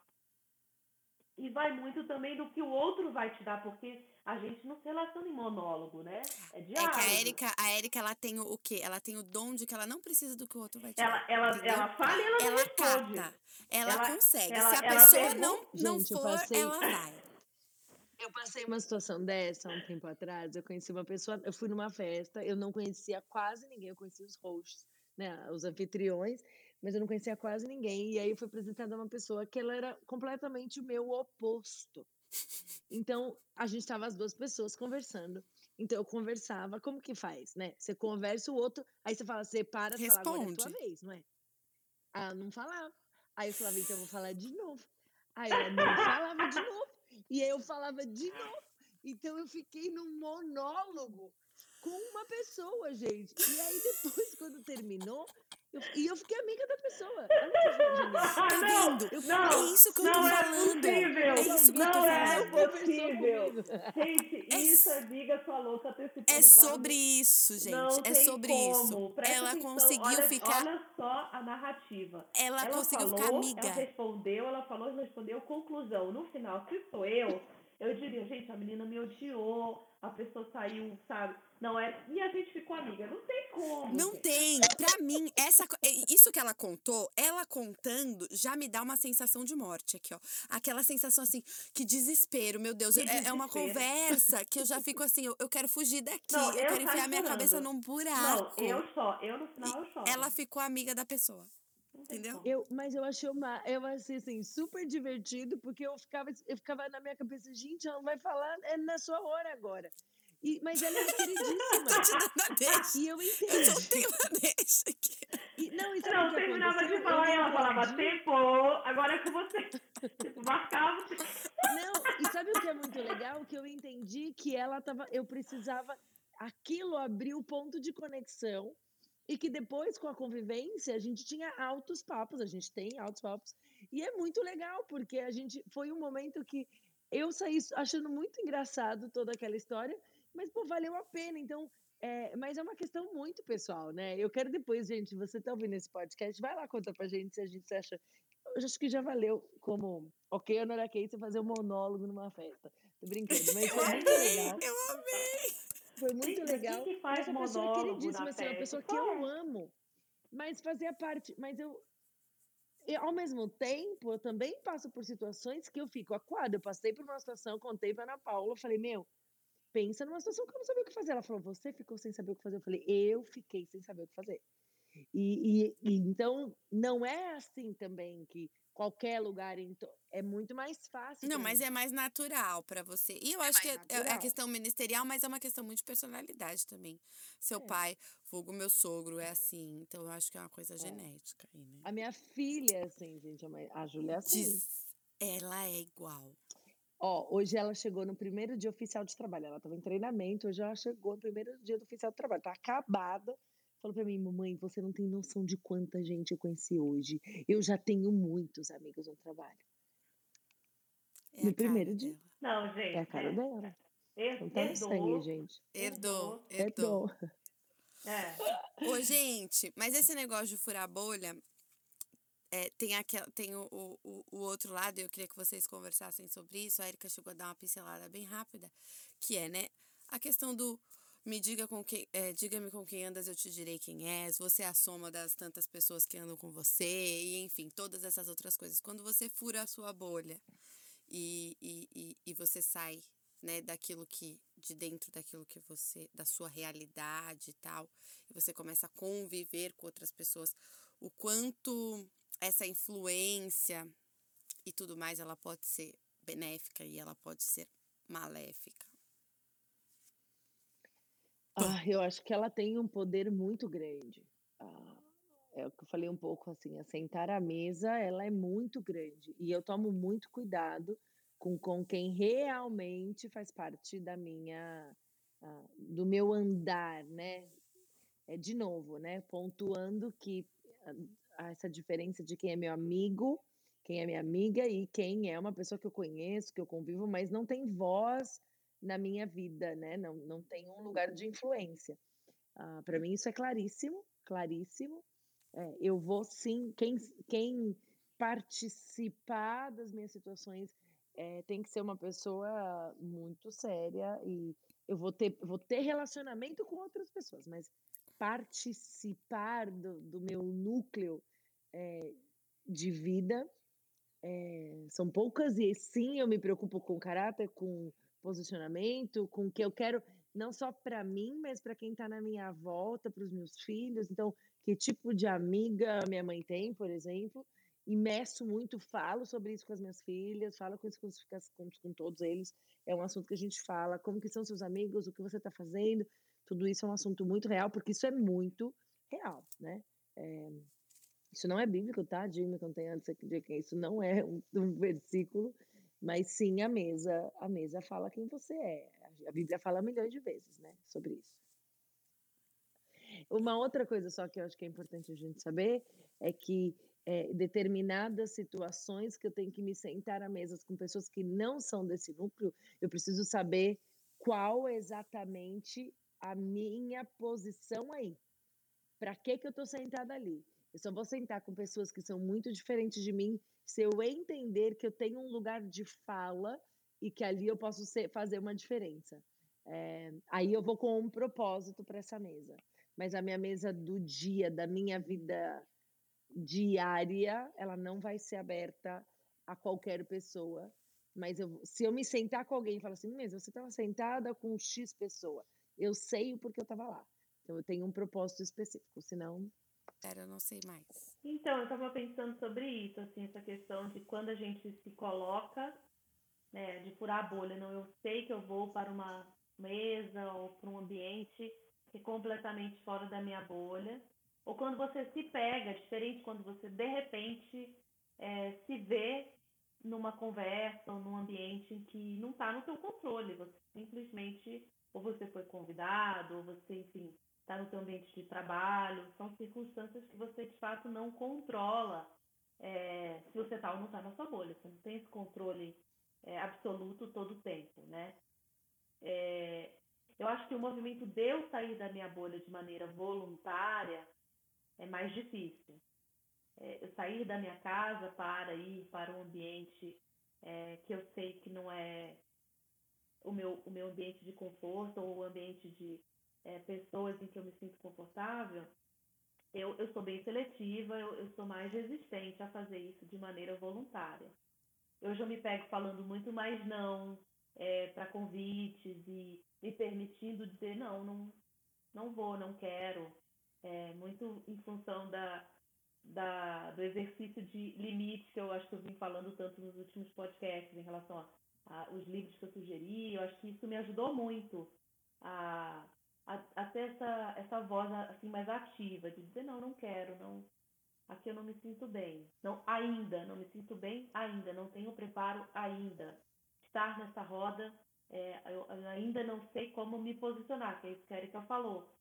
S3: E vai muito também do que o outro vai te dar, porque a gente não se relaciona em monólogo, né? É
S1: É
S3: diálogo.
S1: que a Erika, a Erika, ela tem o, o quê? Ela tem o dom de que ela não precisa do que o outro vai te
S3: Ela,
S1: dar.
S3: ela,
S1: entendeu?
S3: ela fala e ela,
S1: Ela
S3: responde.
S1: cata. Ela,
S3: Ela-
S1: consegue.
S3: ela-
S1: Se a
S3: ela
S1: pessoa
S3: pergunta-
S1: não, não
S2: Gente,
S1: for,
S2: passei-
S1: ela vai.
S2: Eu passei uma situação dessa há um tempo atrás. Eu conheci uma pessoa, eu fui numa festa, eu não conhecia quase ninguém, eu conhecia os hosts, né, os anfitriões, mas eu não conhecia quase ninguém. E aí eu fui apresentada a uma pessoa que ela era completamente o meu oposto. Então, a gente estava as duas pessoas conversando. Então, eu conversava, como que faz, né? Você conversa o outro, aí você fala, você para de falar, agora é a tua vez, não é? Ah, não falava. Aí eu falava, então eu vou falar de novo. Aí ela não falava de novo. E aí eu falava de novo. Então eu fiquei num monólogo com uma pessoa, gente. E aí depois, quando terminou, eu, e eu fiquei amiga da pessoa. Olha que foi genial.
S3: Ah,
S1: Tá
S3: não,
S1: vendo?
S2: Eu-
S3: não,
S1: É isso que eu tô
S3: não é
S1: falando.
S3: possível.
S1: É isso que eu tô
S3: não é
S1: falando.
S3: possível.
S2: Conversou comigo.
S3: Gente,
S1: É
S3: isso é diga sua louca antecipando.
S1: É
S3: quadro
S1: sobre isso, gente.
S3: Não
S1: é sobre
S3: como.
S1: isso.
S3: Presta
S1: Ela
S3: atenção,
S1: conseguiu
S3: olha,
S1: ficar.
S3: Olha só a narrativa.
S1: ela,
S3: ela
S1: conseguiu
S3: falou,
S1: ficar amiga.
S3: Ela respondeu, ela falou e respondeu. Conclusão. No final, se sou eu, eu diria, gente, a menina me odiou, a pessoa saiu, sabe? Não é. E a gente ficou amiga. Não tem como.
S1: Não tem. Pra mim, essa, isso que ela contou, ela contando, já me dá uma sensação de morte aqui, ó. Aquela sensação assim, que desespero, meu Deus. É, é uma conversa que eu já fico assim, eu, eu quero fugir daqui,
S3: Não,
S1: eu
S3: eu
S1: quero enfiar minha cabeça num
S3: Não,
S1: buraco.
S3: eu só. Eu no final eu choro.
S1: Ela ficou amiga da pessoa.
S3: Não
S1: entendeu?
S2: Eu, mas eu achei uma, eu achei assim, super divertido, porque eu ficava, eu ficava na minha cabeça, gente, ela não vai falar, é na sua hora agora. E, mas ela era queridíssima.
S1: Tô te dando a deixa.
S2: E eu
S1: Eu
S2: entendi.
S1: soltei uma deixa aqui.
S2: E, não, sabe
S3: Não,
S2: o que
S3: terminava de falar e
S2: Eu
S3: ela falava tempo, agora é com você. Marcava.
S2: Não, e sabe o que é muito legal? Que eu entendi que ela tava. Eu precisava. Aquilo abriu o ponto de conexão. E que depois, com a convivência, a gente tinha altos papos, a gente tem altos papos. E é muito legal, porque a gente. Foi um momento que eu saí achando muito engraçado toda aquela história, mas, pô, valeu a pena. Então. É, mas é uma questão muito pessoal, né? Eu quero depois, gente, você tá ouvindo esse podcast, vai lá contar pra gente se a gente acha eu acho que já valeu como, ok, Honora Kate, fazer um monólogo numa festa. Tô brincando, mas
S1: Eu
S2: foi muito
S1: amei, eu amei.
S2: Foi muito legal.
S3: que faz
S2: Essa pessoa é queridíssima, assim, é uma pessoa que eu amo. Mas fazia parte, mas eu, eu, ao mesmo tempo, eu também passo por situações que eu fico acuada. Eu passei por uma situação, contei pra Ana Paula, falei, meu, pensa numa situação que eu não sabia o que fazer. Ela falou, você ficou sem saber o que fazer? Eu falei, eu fiquei sem saber o que fazer. E, e- e então, não é assim também que qualquer lugar em to- é muito mais fácil.
S1: Não, mas é mais natural pra você. E eu acho que é, é- é a
S2: natural.
S1: questão ministerial, mas é uma questão muito de personalidade também. Seu
S2: É.
S1: pai, vulgo meu sogro, é assim. Então eu acho que é uma coisa genética aí, né?
S2: A minha filha é assim, gente, a Júlia é assim.
S1: Diz- Ela é igual.
S2: Ó, hoje ela chegou no primeiro dia oficial de trabalho. Ela estava em treinamento, hoje ela chegou no primeiro dia do oficial de trabalho. Tá acabada. Falou pra mim, mamãe, você não tem noção de quanta gente eu conheci hoje. Eu já tenho muitos amigos no trabalho.
S1: É
S2: no primeiro dia.
S1: dela.
S3: Não, gente.
S2: É a cara
S3: é,
S2: dela.
S3: her-
S2: Não tá no sangue,
S3: herdou,
S2: gente.
S1: Herdou, herdou.
S2: Herdou.
S3: É.
S1: Ô, gente, mas esse negócio de furar a bolha, é, tem, aquela, tem o, o, o- o outro lado, e eu queria que vocês conversassem sobre isso. A Erika chegou a dar uma pincelada bem rápida, que é, né, a questão do me diga com quem, é, diga-me com quem andas, eu te direi quem és. Você é a soma das tantas pessoas que andam com você, e enfim, todas essas outras coisas. Quando você fura a sua bolha e, e, e, e você sai, né, daquilo que, de dentro daquilo que você, da sua realidade e tal, e você começa a conviver com outras pessoas, o quanto essa influência e tudo mais, ela pode ser benéfica e ela pode ser maléfica.
S2: Ah, eu acho que ela tem um poder muito grande. Ah, é o que eu falei um pouco assim, a à mesa, ela é muito grande. E eu tomo muito cuidado com, com quem realmente faz parte da minha, ah, do meu andar, né? É de novo, né? Pontuando que ah, há essa diferença de quem é meu amigo, quem é minha amiga e quem é uma pessoa que eu conheço, que eu convivo, mas não tem voz na minha vida, né? Não, não tem um lugar de influência. Ah, para mim isso é claríssimo, claríssimo. É, eu vou sim, quem, quem participar das minhas situações é, tem que ser uma pessoa muito séria e eu vou ter, vou ter relacionamento com outras pessoas, mas participar do, do meu núcleo é, de vida é, são poucas e sim eu me preocupo com caráter, com posicionamento, com o que eu quero, não só para mim, mas para quem está na minha volta, para os meus filhos. Então, que tipo de amiga minha mãe tem, por exemplo, e meço muito, falo sobre isso com as minhas filhas, falo com isso com, com, todos eles. É um assunto que a gente fala, como que são seus amigos, o que você está fazendo. Tudo isso é um assunto muito real, porque isso é muito real, né? É, isso não é bíblico, tá? Dime contém antes de que isso não é um, um versículo, mas sim a mesa, a mesa fala quem você é. A Bíblia fala milhões de vezes, né, sobre isso. Uma outra coisa só que eu acho que é importante a gente saber é que é, determinadas situações que eu tenho que me sentar à mesa com pessoas que não são desse núcleo, eu preciso saber qual exatamente a minha posição aí. Para que que eu estou sentada ali? Eu só vou sentar com pessoas que são muito diferentes de mim se eu entender que eu tenho um lugar de fala e que ali eu posso ser, fazer uma diferença. É, aí eu vou com um propósito para essa mesa. Mas a minha mesa do dia, da minha vida diária, ela não vai ser aberta a qualquer pessoa. Mas eu, se eu me sentar com alguém e falar assim, mas você estava sentada com X pessoa, eu sei o porquê eu estava lá. Então eu tenho um propósito específico, senão
S1: Pera, eu não sei mais.
S3: Então, eu estava pensando sobre isso, assim, essa questão de quando a gente se coloca, né, de furar a bolha. Não, eu sei que eu vou para uma mesa ou para um ambiente que é completamente fora da minha bolha. Ou quando você se pega, diferente quando você, de repente, é, se vê numa conversa ou num ambiente que não está no seu controle. Você simplesmente, ou você foi convidado, ou você, enfim, está no seu ambiente de trabalho, são circunstâncias que você de fato não controla é, se você está ou não está na sua bolha. Você não tem esse controle é, absoluto todo o tempo, né? É, eu acho que o movimento de eu sair da minha bolha de maneira voluntária é mais difícil. É, eu sair da minha casa para ir para um ambiente é, que eu sei que não é o meu, o meu ambiente de conforto ou o ambiente de é, pessoas em que eu me sinto confortável, eu, eu sou bem seletiva, eu, eu sou mais resistente a fazer isso de maneira voluntária. Eu já me pego falando muito mais não é, para convites e me permitindo dizer não, não, não vou, não quero. É, muito em função da, da, do exercício de limite que eu acho que eu vim falando tanto nos últimos podcasts em relação aos livros que eu sugeri. Eu acho que isso me ajudou muito a a, a ter essa, essa voz assim mais ativa, de dizer, não, não quero, não, aqui eu não me sinto bem. Não, ainda, não me sinto bem ainda, não tenho preparo ainda. Estar nessa roda, é, eu, ainda não sei como me posicionar, que é isso que a Erika falou.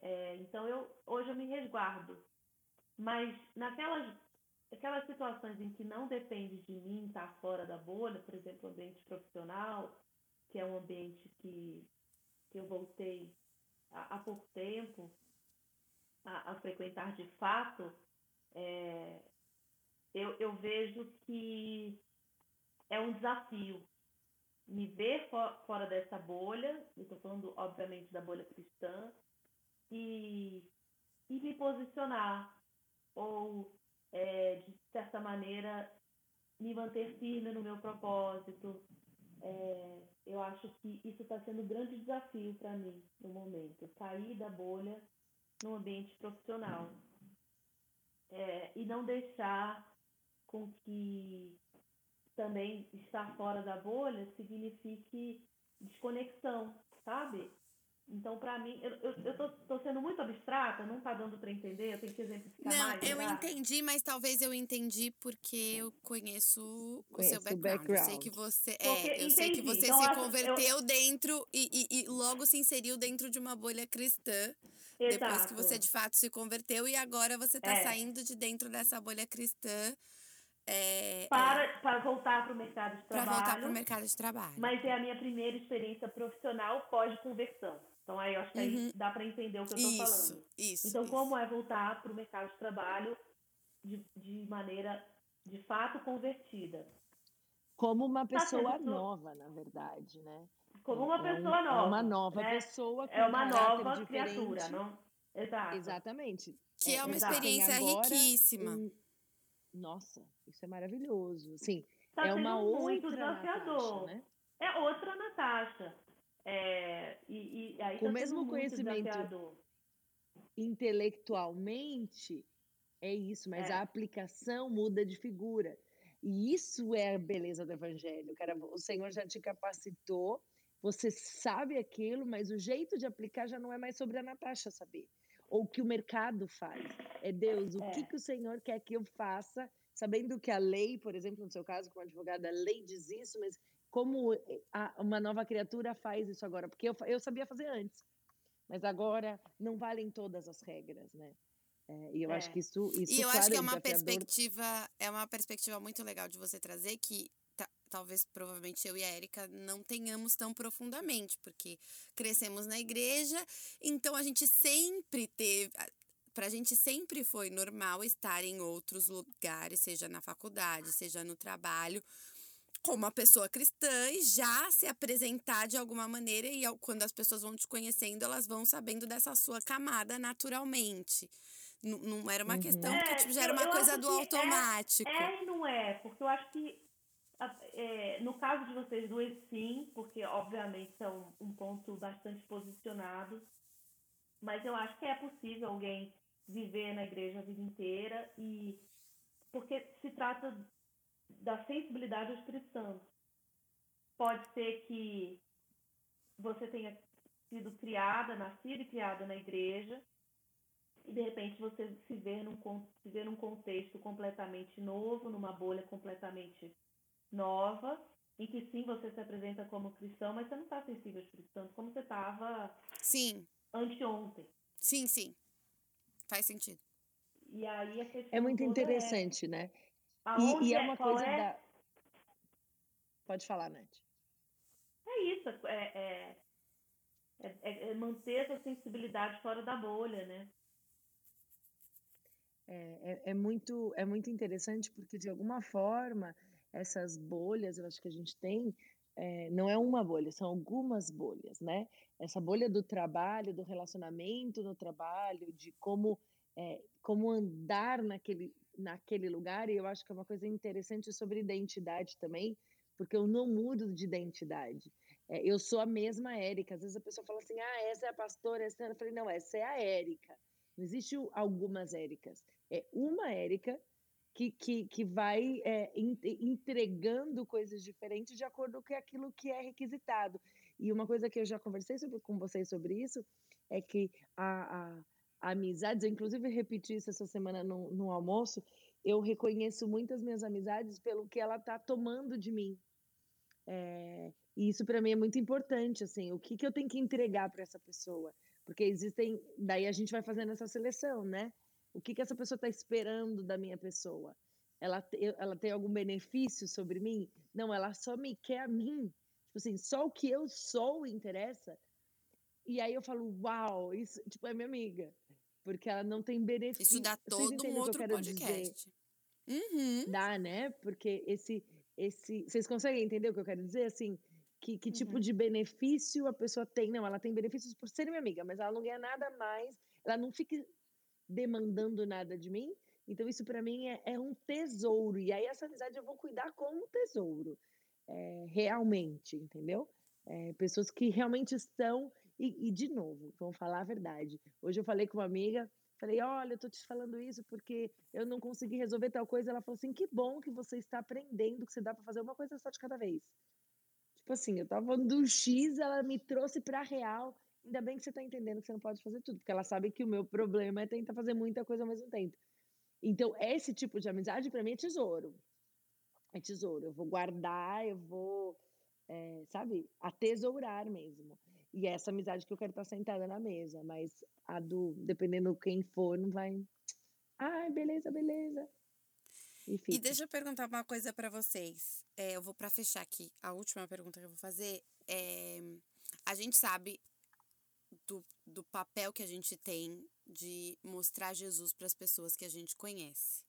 S3: É, então, eu, hoje eu me resguardo. Mas naquelas aquelas situações em que não depende de mim estar fora da bolha, por exemplo, ambiente profissional, que é um ambiente que, que eu voltei há, pouco tempo a, a, frequentar de fato, é, eu, eu vejo que é um desafio me ver fora dessa bolha, estou falando, obviamente, da bolha cristã, e, e me posicionar, ou, é, de certa maneira, me manter firme no meu propósito. É, eu acho que isso está sendo um grande desafio para mim no momento, sair da bolha no ambiente profissional. É, e não deixar com que também estar fora da bolha signifique desconexão, sabe? Então, para mim, eu, eu, eu tô, tô, sendo muito abstrata, não tá dando para entender, eu tenho que exemplificar
S1: não,
S3: mais.
S1: Não, eu entendi, mas talvez eu entendi porque eu conheço, conheço o seu background. background. Eu sei que você, é, eu entendi. sei que você então, se converteu eu... dentro e, e, e, logo se inseriu dentro de uma bolha cristã. Exato. Depois que você de fato se converteu e agora você tá é. saindo de dentro dessa bolha cristã é,
S3: para, é, para voltar para o mercado de trabalho.
S1: Para voltar para o mercado de trabalho.
S3: Mas é a minha primeira experiência profissional pós-conversão. Então, aí eu acho que uhum. aí dá para entender o que eu estou falando.
S1: Isso,
S3: então,
S1: isso.
S3: como é voltar para o mercado de trabalho de, de maneira, de fato, convertida?
S2: Como uma pessoa nova, na verdade, né?
S3: Como uma é pessoa
S2: um,
S3: nova.
S2: É uma nova
S3: né?
S2: pessoa com
S3: É uma
S2: um
S3: nova
S2: diferente.
S3: criatura, não? Exato.
S2: Exatamente.
S1: Que é, uma experiência riquíssima. Um,
S2: nossa, isso é maravilhoso. Sim,
S3: tá
S2: é uma
S3: muito
S2: outra
S3: desafiador.
S2: Natasha, né?
S3: É outra Natasha. É, e, e aí
S2: Com
S3: tá
S2: o mesmo conhecimento
S3: desafiador.
S2: intelectualmente, é isso, mas
S3: É.
S2: a aplicação muda de figura. E isso é a beleza do evangelho, cara. O Senhor já te capacitou, você sabe aquilo, mas o jeito de aplicar já não é mais sobre a Natasha saber. Ou o que o mercado faz. É Deus, o
S3: É.
S2: que, que o Senhor quer que eu faça, sabendo que a lei, por exemplo, no seu caso, como advogada, a lei diz isso, mas como a- uma nova criatura faz isso agora? Porque eu, eu sabia fazer antes, mas agora não valem todas as regras, né? É, e eu acho
S3: É.
S2: que isso, isso
S1: E eu
S2: claro,
S1: acho que é uma
S2: desafiador.
S1: perspectiva, é uma perspectiva muito legal de você trazer que ta- talvez provavelmente eu e a Érica não tenhamos tão profundamente, porque crescemos na igreja, então a gente sempre teve pra gente sempre foi normal estar em outros lugares, seja na faculdade, seja no trabalho, como uma pessoa cristã e já se apresentar de alguma maneira e quando as pessoas vão te conhecendo, elas vão sabendo dessa sua camada naturalmente. Não, não era uma
S2: Uhum.
S1: questão
S3: É,
S1: que tipo, já era uma
S3: eu
S1: coisa do
S3: que é-
S1: automático.
S3: É e não é, porque eu acho que a- é, no caso de vocês duas, sim, porque obviamente são um ponto bastante posicionado, mas eu acho que é possível alguém viver na igreja a vida inteira e porque se trata da sensibilidade ao Espírito Santo. Pode ser que você tenha sido criada, nascida e criada na igreja, e de repente você se vê num, se vê num contexto completamente novo, numa bolha completamente nova, em que sim você se apresenta como cristão, mas você não está sensível ao Espírito Santo como você estava
S1: Sim,
S3: anteontem.
S1: sim, sim. Faz sentido.
S3: E aí a questão
S2: É muito
S3: toda
S2: interessante, né?
S3: É, aonde
S2: E, e é uma
S3: qual
S2: coisa
S3: é,
S2: da. Pode falar, Nath.
S3: é isso, é, é, é, é manter essa sensibilidade fora da bolha, né?
S2: É, é, é muito, é muito interessante porque, de alguma forma, essas bolhas, eu acho que a gente tem, é, não é uma bolha, são algumas bolhas, né? Essa bolha do trabalho, do relacionamento no trabalho, de como, é, como andar naquele, naquele lugar, e eu acho que é uma coisa interessante sobre identidade também, porque eu não mudo de identidade. É, eu sou a mesma Érica. Às vezes a pessoa fala assim, ah, essa é a pastora, essa é... Eu falei, não, essa é a Érica. Não existe algumas Éricas. É uma Érica que, que, que vai é, entregando coisas diferentes de acordo com aquilo que é requisitado. E uma coisa que eu já conversei sobre, com vocês sobre isso é que a, a, a amizades, eu inclusive repeti isso essa semana no, no almoço, eu reconheço muitas minhas amizades pelo que ela está tomando de mim. É, e isso para mim é muito importante, assim, o que, que eu tenho que entregar para essa pessoa? Porque existem, daí a gente vai fazendo essa seleção, né? O que, que essa pessoa está esperando da minha pessoa? ela, ela tem algum benefício sobre mim? Não, ela só me quer a mim. Tipo assim, só o que eu sou interessa. E aí eu falo, uau, isso, tipo, é minha amiga. Porque ela não tem benefício.
S1: Isso dá todo um outro podcast.
S2: Uhum. Dá, né? Porque esse, esse. Vocês conseguem entender o que eu quero dizer? Assim, que, que tipo uhum. de benefício a pessoa tem? Não, ela tem benefícios por ser minha amiga, mas ela não ganha nada mais, ela não fica demandando nada de mim. Então, isso para mim é, é, um tesouro. E aí, essa amizade eu vou cuidar como um tesouro, é, realmente, entendeu? É, pessoas que realmente estão. E, e, de novo, vão falar a verdade. Hoje eu falei com uma amiga, falei: Olha, eu tô te falando isso porque eu não consegui resolver tal coisa. Ela falou assim: Que bom que você está aprendendo que você dá para fazer uma coisa só de cada vez. Tipo assim, eu tava falando do X, ela me trouxe pra real. Ainda bem que você tá entendendo que você não pode fazer tudo, porque ela sabe que o meu problema é tentar fazer muita coisa ao mesmo tempo. Então, esse tipo de amizade para mim é tesouro. É tesouro. Eu vou guardar, eu vou, é, sabe, atesourar mesmo. E é essa amizade que eu quero estar sentada na mesa, mas a do, dependendo quem for, não vai. Ai, beleza, beleza.
S1: E, e deixa eu perguntar uma coisa para vocês. É, eu vou para fechar aqui. A última pergunta que eu vou fazer é: a gente sabe do, do papel que a gente tem de mostrar Jesus para as pessoas que a gente conhece,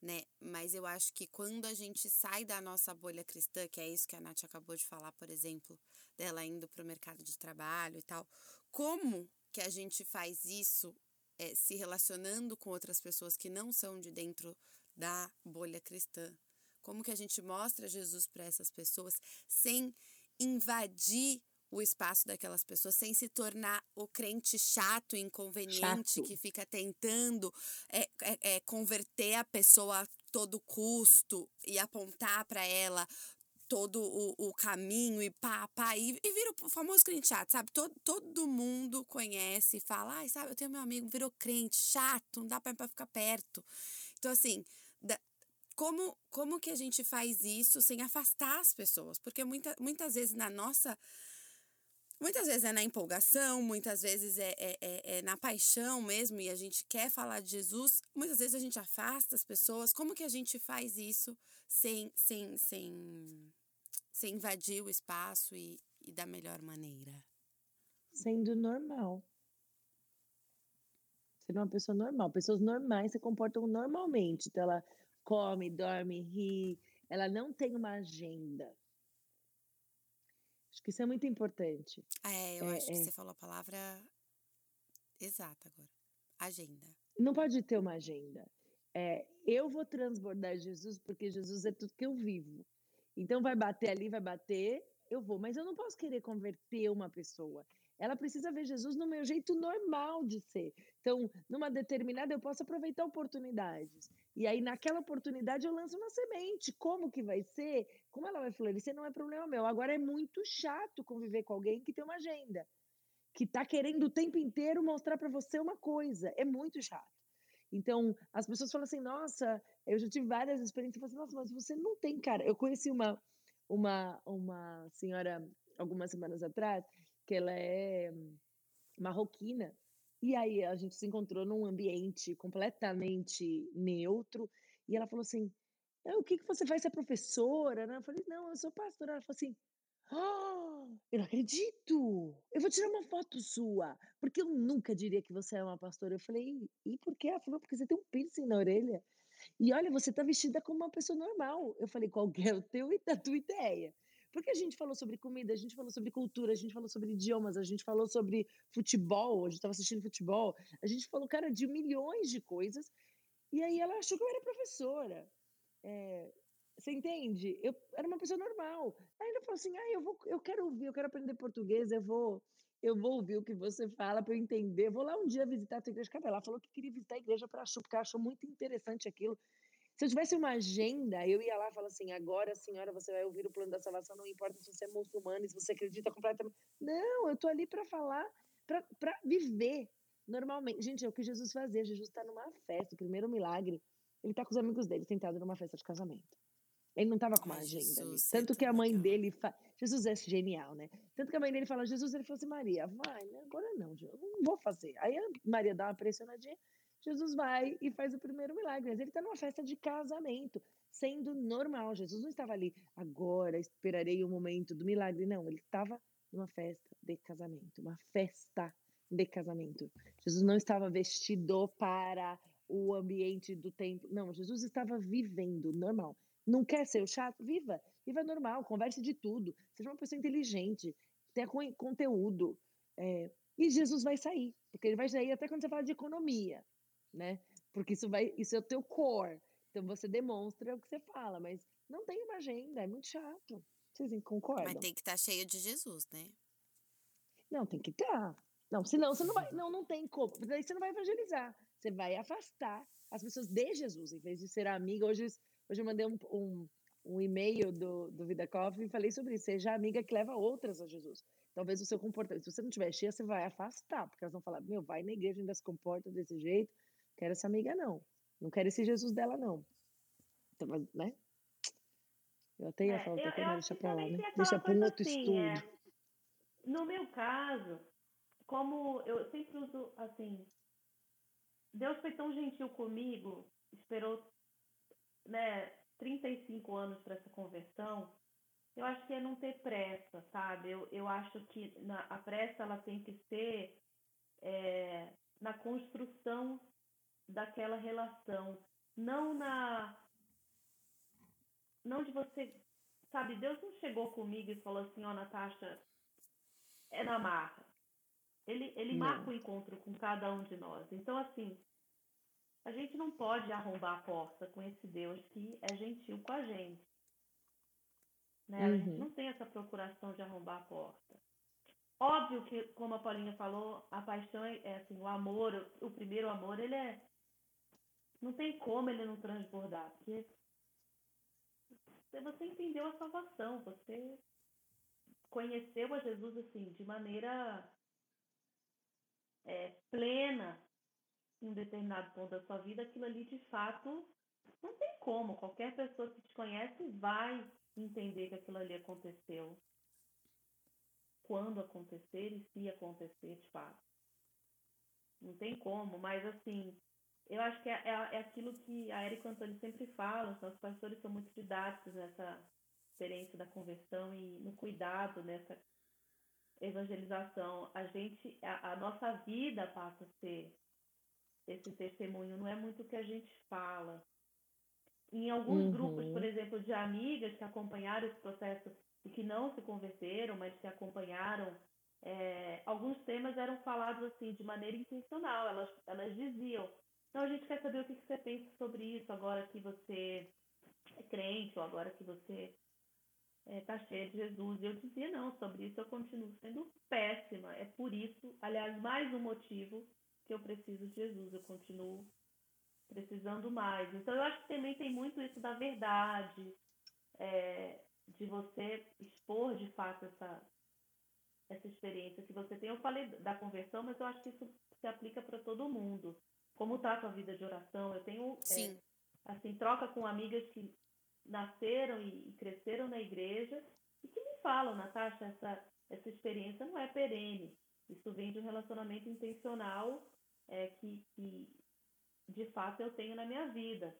S1: né? Mas eu acho que quando a gente sai da nossa bolha cristã, que é isso que a Nath acabou de falar, por exemplo, dela indo para o mercado de trabalho e tal, como que a gente faz isso é, se relacionando com outras pessoas que não são de dentro da bolha cristã. Como que a gente mostra Jesus para essas pessoas sem invadir o espaço daquelas pessoas, sem se tornar o crente chato, inconveniente, chato. que fica tentando é, é, é, converter a pessoa a todo custo e apontar para ela todo o, o caminho e pá, pá, e, e vira o famoso crente chato, sabe? Todo, todo mundo conhece e fala, ai, sabe, eu tenho meu amigo, virou crente, chato, não dá pra, ficar perto. Então, assim, da, como, como que a gente faz isso sem afastar as pessoas? Porque muita, muitas vezes na nossa. Muitas vezes é na empolgação, muitas vezes é, é, é, é, na paixão mesmo, e a gente quer falar de Jesus. Muitas vezes a gente afasta as pessoas. Como que a gente faz isso sem, sem, sem, sem invadir o espaço e, e da melhor maneira?
S2: Sendo normal. Ser uma pessoa normal. Pessoas normais se comportam normalmente. Então, ela come, dorme, ri. Ela não tem uma agenda. Isso é muito importante.
S1: É, eu é, acho é. que você falou a palavra exata agora. Agenda.
S2: Não pode ter uma agenda. É, eu vou transbordar Jesus porque Jesus é tudo que eu vivo. Então vai bater ali, vai bater, eu vou. Mas eu não posso querer converter uma pessoa. Ela precisa ver Jesus no meu jeito normal de ser. Então, numa determinada, eu posso aproveitar oportunidades. E aí, naquela oportunidade, eu lanço uma semente. Como que vai ser? Como ela vai florescer? Não é problema meu. Agora, é muito chato conviver com alguém que tem uma agenda, que está querendo o tempo inteiro mostrar para você uma coisa. É muito chato. Então, as pessoas falam assim: nossa, eu já tive várias experiências. Eu falo assim, nossa, mas você não tem cara. Eu conheci uma, uma, uma senhora algumas semanas atrás, que ela é marroquina e aí a gente se encontrou num ambiente completamente neutro e ela falou assim: "O que que você faz? Você é professora?" Né? Eu falei: "Não, eu sou pastora." Ela falou assim: "Ah, eu não acredito! Eu vou tirar uma foto sua, porque eu nunca diria que você é uma pastora." Eu falei: "E por quê?" Ela falou: "Porque você tem um piercing na orelha. E olha, você tá vestida como uma pessoa normal." Eu falei: "Qual é o teu e a tua ideia?" Porque a gente falou sobre comida, a gente falou sobre cultura, a gente falou sobre idiomas, a gente falou sobre futebol, a gente estava assistindo futebol, a gente falou, cara, de milhões de coisas. E aí ela achou que eu era professora. É, você entende? Eu era uma pessoa normal. Aí ela falou assim: ah, eu, vou, eu quero ouvir, eu quero aprender português, eu vou, eu vou ouvir o que você fala para eu entender. Vou lá um dia visitar a tua igreja. Cara, ela falou que queria visitar a igreja para achar, porque achou muito interessante aquilo. Se eu tivesse uma agenda, eu ia lá e falar assim: agora, senhora, você vai ouvir o plano da salvação, não importa se você é muçulmano, se você acredita completamente. Não, eu tô ali para falar, para viver normalmente. Gente, é o que Jesus fazia. Jesus está numa festa, o primeiro milagre. Ele está com os amigos dele sentado numa festa de casamento. Ele não estava com uma Ai, agenda. Jesus, Tanto que a mãe legal. dele. Fa... Jesus é genial, né? Tanto que a mãe dele fala: Jesus, ele falou assim: Maria, vai, né? agora não, eu não vou fazer. Aí a Maria dá uma pressionadinha. Jesus vai e faz o primeiro milagre. Mas ele está numa festa de casamento, sendo normal. Jesus não estava ali, agora esperarei o momento do milagre. Não, ele estava numa festa de casamento, uma festa de casamento. Jesus não estava vestido para o ambiente do templo. Não, Jesus estava vivendo normal. Não quer ser o chato? Viva. Viva normal, converse de tudo. Seja uma pessoa inteligente, tenha conteúdo. É, e Jesus vai sair, porque ele vai sair até quando você fala de economia, né? Porque isso vai, isso é o teu core. Então você demonstra o que você fala, mas não tem uma agenda, é muito chato. Vocês concordam?
S1: Mas tem que estar tá cheio de Jesus, né?
S2: Não, tem que estar. Tá. Não, senão você não vai. Não, não tem como. Daí você não vai evangelizar. Você vai afastar as pessoas de Jesus, em vez de ser amiga. Hoje, hoje eu mandei um, um, um e-mail do, do Vida Coffee e falei sobre isso. Seja amiga que leva outras a Jesus. Talvez o seu comportamento, se você não tiver cheia, você vai afastar, porque elas vão falar: meu, vai na igreja, ainda se comporta desse jeito. Quero essa amiga, não. Não quero esse Jesus dela, não. Então, né? Eu até ia é, falar outra deixa pra lá, né? Deixa para um outro assim, estudo. É,
S3: no meu caso, como eu sempre uso assim, Deus foi tão gentil comigo, esperou né, 35 anos para essa conversão. Eu acho que é não ter pressa, sabe? Eu, eu acho que na, a pressa ela tem que ser é, na construção daquela relação, não na não de você, sabe? Deus não chegou comigo e falou assim, ó, oh, Natasha, é na marca. Ele, ele marca o encontro com cada um de nós. Então, assim, a gente não pode arrombar a porta com esse Deus que é gentil com a gente. Né? Uhum. A gente uhum. não tem essa procuração de arrombar a porta. Óbvio que, como a Paulinha falou, a paixão é, é assim, o amor, o primeiro amor, ele é. Não tem como ele não transbordar, porque você entendeu a salvação, você conheceu a Jesus assim, de maneira é, plena em um determinado ponto da sua vida, aquilo ali de fato não tem como. Qualquer pessoa que te conhece vai entender que aquilo ali aconteceu. Quando acontecer e se acontecer de fato. Não tem como, mas assim, eu acho que é, é, é aquilo que a Erika Antônio sempre fala, os pastores são muito didáticos nessa experiência da conversão e no cuidado nessa evangelização, a gente, a, a, nossa vida passa a ser esse testemunho, não é muito o que a gente fala. Em alguns uhum. grupos, por exemplo, de amigas que acompanharam esse processo e que não se converteram, mas que acompanharam, é, alguns temas eram falados assim de maneira intencional. Elas, elas diziam: então a gente quer saber o que, que você pensa sobre isso agora que você é crente ou agora que você está cheia de Jesus. E eu dizia, não, sobre isso eu continuo sendo péssima. É por isso, aliás, mais um motivo que eu preciso de Jesus. Eu continuo precisando mais. Então, eu acho que também tem muito isso da verdade, é, de você expor de fato essa, essa experiência que você tem. Eu falei da conversão, mas eu acho que isso se aplica para todo mundo. Como está a tua vida de oração? Eu tenho, é, assim, troca com amigas que nasceram e, cresceram na igreja e que me falam, Natasha, essa, essa experiência não é perene. Isso vem de um relacionamento intencional é, que, que, de fato, eu tenho na minha vida.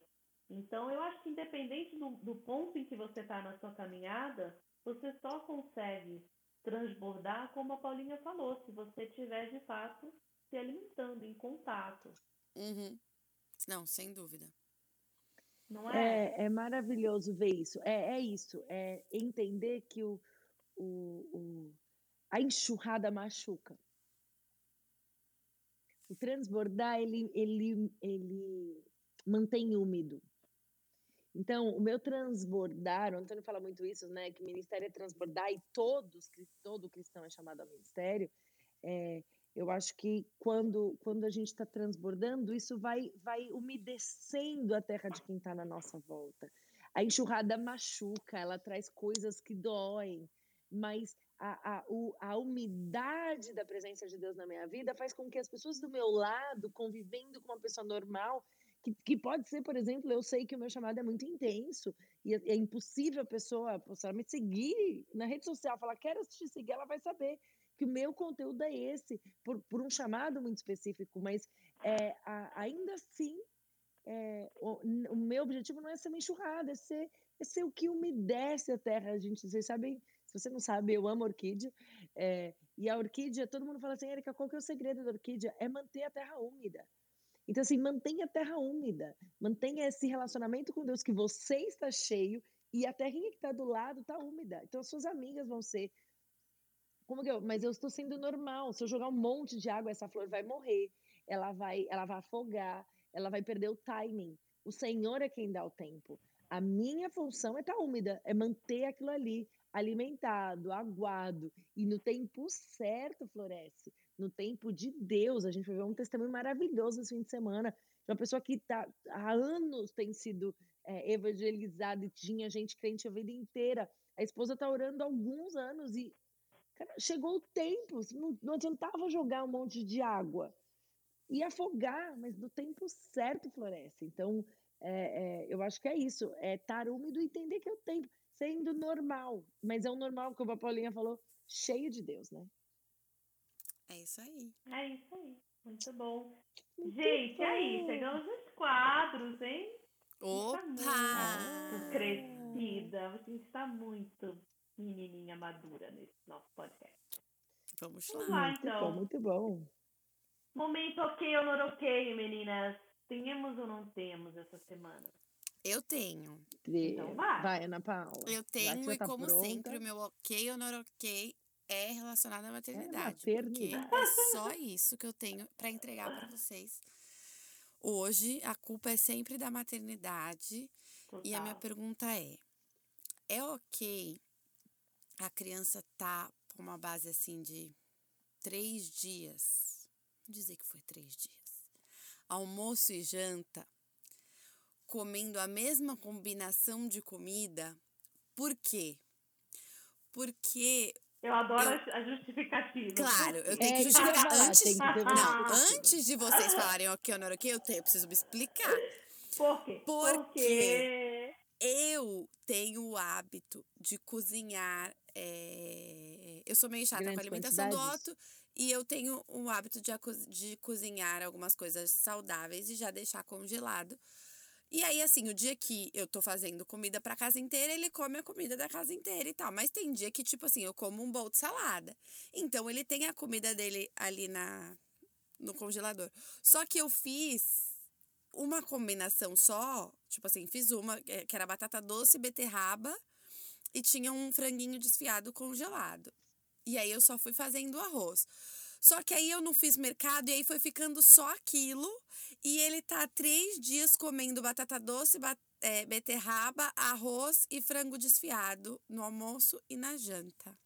S3: Então, eu acho que independente do, do ponto em que você está na sua caminhada, você só consegue transbordar, como a Paulinha falou, se você estiver, de fato, se alimentando, em contato.
S1: Uhum. Não, sem dúvida.
S2: Não é? É, é maravilhoso ver isso. É, é isso. É entender que o, o, o, a enxurrada machuca. O transbordar, ele, ele, ele mantém úmido. Então, o meu transbordar, o Antônio fala muito isso, né? Que ministério é transbordar e todos, todo cristão é chamado ao ministério. É, eu acho que quando, quando a gente está transbordando, isso vai, vai umedecendo a terra de quem está na nossa volta. A enxurrada machuca, ela traz coisas que doem, mas a, a, a umidade da presença de Deus na minha vida faz com que as pessoas do meu lado, convivendo com uma pessoa normal, que, que pode ser, por exemplo, eu sei que o meu chamado é muito intenso e é, é impossível a pessoa, pessoa me seguir na rede social, falar, quero te seguir, ela vai saber que o meu conteúdo é esse, por, por um chamado muito específico, mas é, a, ainda assim, é, o, o, meu objetivo não é ser uma enxurrada, é ser, é ser o que umedece a terra. A gente, vocês sabem, se você não sabe, eu amo orquídea. É, e a orquídea, todo mundo fala assim, Erika, qual que é o segredo da orquídea? É manter a terra úmida. Então, assim, mantenha a terra úmida, mantenha esse relacionamento com Deus que você está cheio e a terrinha que está do lado está úmida. Então, as suas amigas vão ser. Como que eu? Mas eu estou sendo normal. Se eu jogar um monte de água, essa flor vai morrer, ela vai, ela vai afogar, ela vai perder o timing. O Senhor é quem dá o tempo. A minha função é estar tá úmida, é manter aquilo ali alimentado, aguado e no tempo certo floresce no tempo de Deus. A gente vai ver um testemunho maravilhoso esse fim de semana de uma pessoa que tá, há anos tem sido é, evangelizada e tinha gente crente a vida inteira. A esposa está orando há alguns anos e cara, chegou o tempo, não, não adiantava jogar um monte de água. e afogar, mas no tempo certo floresce. Então, é, é, eu acho que é isso, é estar úmido e entender que é o tempo, sendo normal, mas é um normal, como a Paulinha falou, cheio de Deus, né?
S1: É isso aí.
S3: É isso aí. Muito bom. Muito Gente, bom. aí, chegamos nos quadros, hein?
S1: Opa!
S3: Muito crescida. A gente está muito menininha madura nesse nosso podcast.
S1: Vamos lá.
S3: Vamos lá, então.
S2: Bom, muito bom.
S3: Momento ok ou não ok, meninas? Temos ou não temos essa semana?
S1: Eu tenho.
S3: Então vai.
S2: Vai, Ana Paula.
S1: Eu tenho, e tá como pronta. sempre, o meu ok ou não ok é relacionada à maternidade.
S2: É
S1: porque é só isso que eu tenho para entregar para vocês. Hoje, a culpa é sempre da maternidade. Total. E a minha pergunta é: é ok a criança tá com uma base assim de três dias? Vou dizer que foi três dias. Almoço e janta, comendo a mesma combinação de comida. Por quê? Porque
S3: eu adoro eu... a justificativa.
S1: Claro, eu tenho é, que justificar. antes, que não, antes de vocês falarem ok ou não ok, eu, tenho, eu preciso me explicar.
S3: Por quê?
S1: Porque Porque eu tenho o hábito de cozinhar. É... Eu sou meio chata com a alimentação do Otto. E eu tenho o hábito de, de cozinhar algumas coisas saudáveis e já deixar congelado e aí, assim, o dia que eu tô fazendo comida pra casa inteira, ele come a comida da casa inteira e tal. Mas tem dia que, tipo assim, eu como um bowl de salada. Então, ele tem a comida dele ali na, no congelador. Só que eu fiz uma combinação só, tipo assim, fiz uma é, que era batata doce, beterraba e tinha um franguinho desfiado congelado. E aí eu só fui fazendo arroz. Só que aí eu não fiz mercado e aí foi ficando só aquilo. E ele tá três dias comendo batata doce, bat é, beterraba, arroz e frango desfiado no almoço e na janta.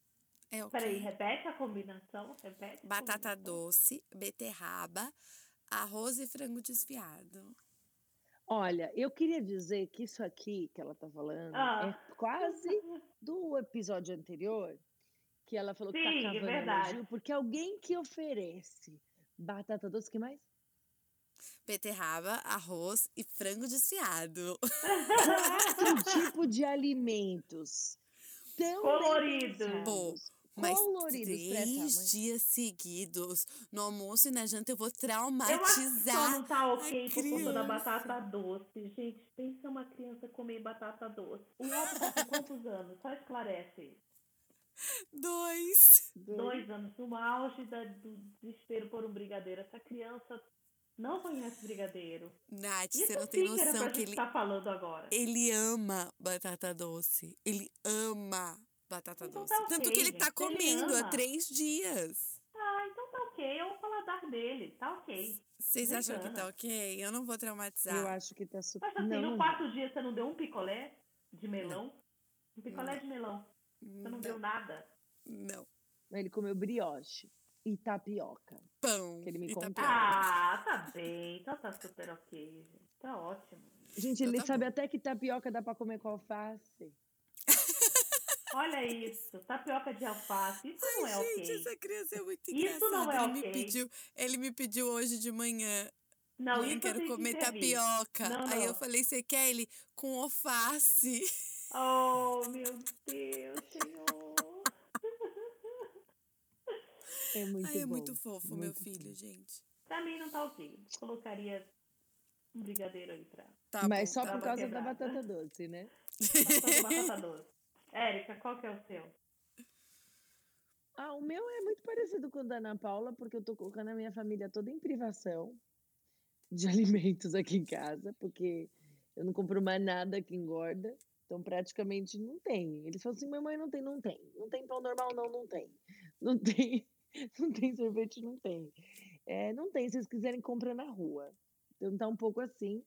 S1: É okay.
S3: Peraí, repete a combinação. Repete
S1: batata combinação. doce, beterraba, arroz e frango desfiado.
S2: Olha, eu queria dizer que isso aqui que ela tá falando ah. é quase do episódio anterior que ela falou
S3: Sim,
S2: que tá
S3: é cavando é elogio,
S2: porque alguém que oferece batata doce, que mais?
S1: Beterraba, arroz e frango desfiado.
S2: Quatro tipo de alimentos tão
S3: coloridos.
S1: Mas três dias seguidos, no almoço e na janta, eu vou traumatizar. Eu
S3: não tá ok por conta da batata doce. Gente, pensa uma criança comer batata doce. O outro tá com quantos anos? Só esclarece.
S1: Dois.
S3: Dois anos, no auge da, do desespero por um brigadeiro. Essa criança não conhece brigadeiro.
S1: Nath, Isso você não tem noção que ele
S3: tá falando agora.
S1: Ele ama batata doce. Ele ama batata então doce. Tá okay, Tanto que ele tá gente. tá comendo há três dias.
S3: Ah, então tá ok. É o paladar dele. Tá ok.
S1: Vocês acham que tá ok? Eu não vou traumatizar.
S2: Eu acho que tá super.
S3: Mas assim, não, no quarto dia você não deu um picolé de melão? Não. Um picolé não. de melão. Você não, deu nada?
S1: Não.
S2: Ele comeu brioche e tapioca.
S1: Pão.
S2: Que ele me contou.
S3: Ah, tá bem. Então tá super ok, gente. Tá ótimo.
S2: Gente, então ele tá sabe bom. até que tapioca dá pra comer com alface.
S3: Olha isso, tapioca de alface. Isso
S1: Ai,
S3: não é
S1: gente,
S3: ok.
S1: essa criança é muito
S3: engraçada. Isso não é
S1: ele
S3: ok.
S1: Me pediu, ele me pediu hoje de manhã.
S3: Não,
S1: Mãe,
S3: isso
S1: quero comer tapioca.
S3: Não,
S1: Aí
S3: não.
S1: eu falei, você quer ele com alface?
S3: Oh, meu Deus, Senhor.
S2: É muito
S1: Ai, é
S2: bom.
S1: muito fofo,
S2: muito
S1: meu filho, gente.
S3: Pra mim não tá ok. Colocaria um brigadeiro aí pra.
S1: Tá
S2: Mas
S1: bom,
S2: só
S1: tá
S2: por
S3: bom.
S2: causa da
S3: Quebrada.
S2: batata doce, né?
S3: Só batata doce. Érica, qual que é o seu?
S2: Ah, o meu é muito parecido com o da Ana Paula, porque eu tô colocando a minha família toda em privação de alimentos aqui em casa, porque eu não compro mais nada que engorda. Então, praticamente não tem. Eles falam assim: mamãe, não tem, não tem. Não tem pão normal, não, não tem. Não tem, não tem sorvete, não tem. É, não tem, se vocês quiserem, compra na rua. Então, tá um pouco assim.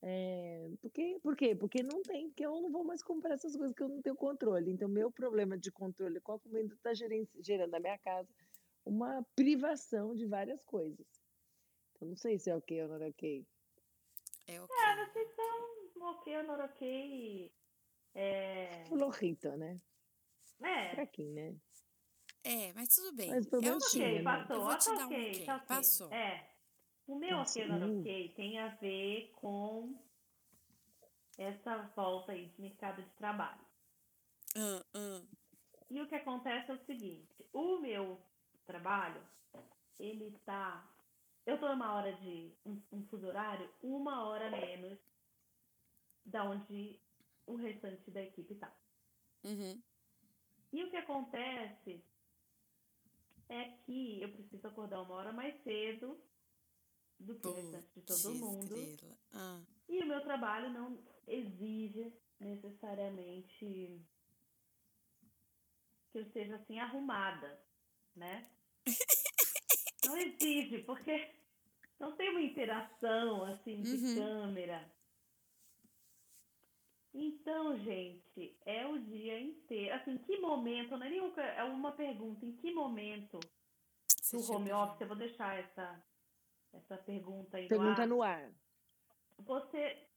S2: É, porque, por quê? Porque não tem, porque eu não vou mais comprar essas coisas que eu não tenho controle. Então, meu problema de controle com a comida está gerando na minha casa uma privação de várias coisas. Eu não sei se é ok ou não é ok.
S1: É ok.
S3: Ah, vocês são ok ou não ok. É.
S2: Florrito, né?
S3: É,
S2: Fraquinho, né?
S1: É, mas tudo bem.
S2: Mas pelo
S1: é
S2: menos
S1: ok.
S2: tinha, né?
S3: passou.
S1: Eu vou te
S3: tá
S1: dar um
S3: ok,
S1: ok.
S3: tá ok.
S1: Passou.
S3: É. O meu não
S2: Uh.
S3: ok, tem a ver com essa volta aí de mercado de trabalho.
S1: Ah, ah.
S3: E o que acontece é o seguinte, o meu trabalho, ele tá. Eu tô numa hora de. um, um fuso horário, uma hora menos da onde o restante da equipe tá.
S1: Uhum.
S3: E o que acontece é que eu preciso acordar uma hora mais cedo do que o restante de todo mundo.
S1: Ah,
S3: E o meu trabalho não exige necessariamente que eu esteja assim arrumada, né? Não exige, porque não tem uma interação assim de
S1: Uhum.
S3: câmera. Então, gente, é o dia inteiro. Assim, em que momento, não é nenhuma, é uma pergunta, em que momento
S1: você
S3: do home office, eu vou deixar essa, essa pergunta aí no
S2: Pergunta
S3: ar
S2: no ar.
S3: você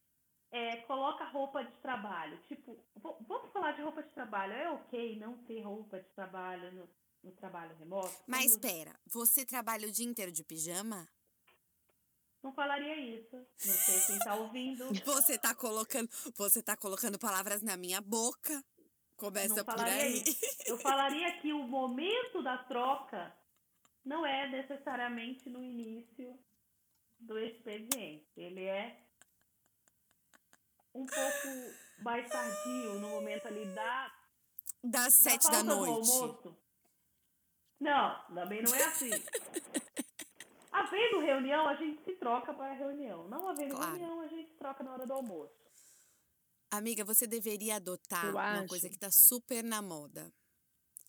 S3: é, coloca roupa de trabalho. Tipo, vamos falar de roupa de trabalho. É ok não ter roupa de trabalho no, no trabalho remoto?
S1: Mas espera, você trabalha o dia inteiro de pijama?
S3: Não falaria isso. Não sei quem tá ouvindo.
S1: Você tá colocando, você tá colocando palavras na minha boca. Começa por aí.
S3: isso. Eu falaria que o momento da troca não é necessariamente no início do expediente. Ele é um pouco mais tardio, no momento ali da
S1: Das sete da
S3: do
S1: noite.
S3: almoço. Não, também não é assim. Havendo reunião, a gente se troca para a reunião. Não havendo
S1: Claro.
S3: reunião, a gente se troca na hora do almoço.
S1: Amiga, você deveria adotar
S2: Eu
S1: uma
S2: acho.
S1: coisa que tá super na moda.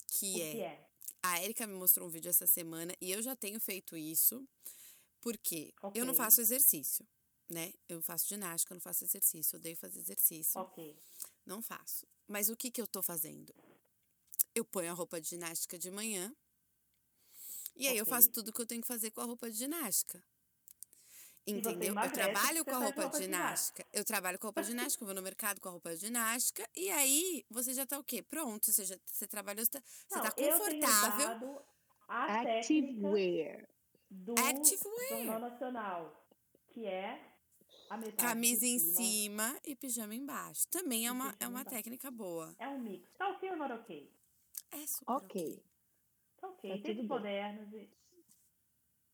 S1: Que
S3: o
S1: é,
S3: que é?
S1: A Erika me mostrou um vídeo essa semana e eu já tenho feito isso. Porque eu não faço exercício, né? Eu faço ginástica, eu não faço exercício. Eu odeio fazer exercício.
S3: Ok.
S1: Não faço. Mas o que que eu tô fazendo? Eu ponho a roupa de ginástica de manhã. E aí eu
S3: Ok.
S1: faço tudo que eu tenho que fazer com a roupa de ginástica.
S3: Você
S1: Entendeu? Eu trabalho com a
S3: você
S1: roupa de
S3: roupa de
S1: ginástica. Eu trabalho com a roupa de ginástica, eu vou no mercado com a roupa de ginástica. E aí você já tá o quê? Pronto. Você já você trabalhou, você tá, você
S3: Não,
S1: tá
S3: eu tenho
S1: confortável.
S2: Activewear.
S3: do
S1: Activewear.
S3: Jornal Nacional, que é a metade
S1: Camisa em
S3: cima.
S1: cima e pijama embaixo. Também é uma, é uma
S3: embaixo.
S1: técnica boa.
S3: É um mix. Tá ok ou não ok?
S1: É super
S2: Ok.
S3: Tá ok.
S2: Tá tudo
S3: Tempos
S2: bem.
S3: modernos e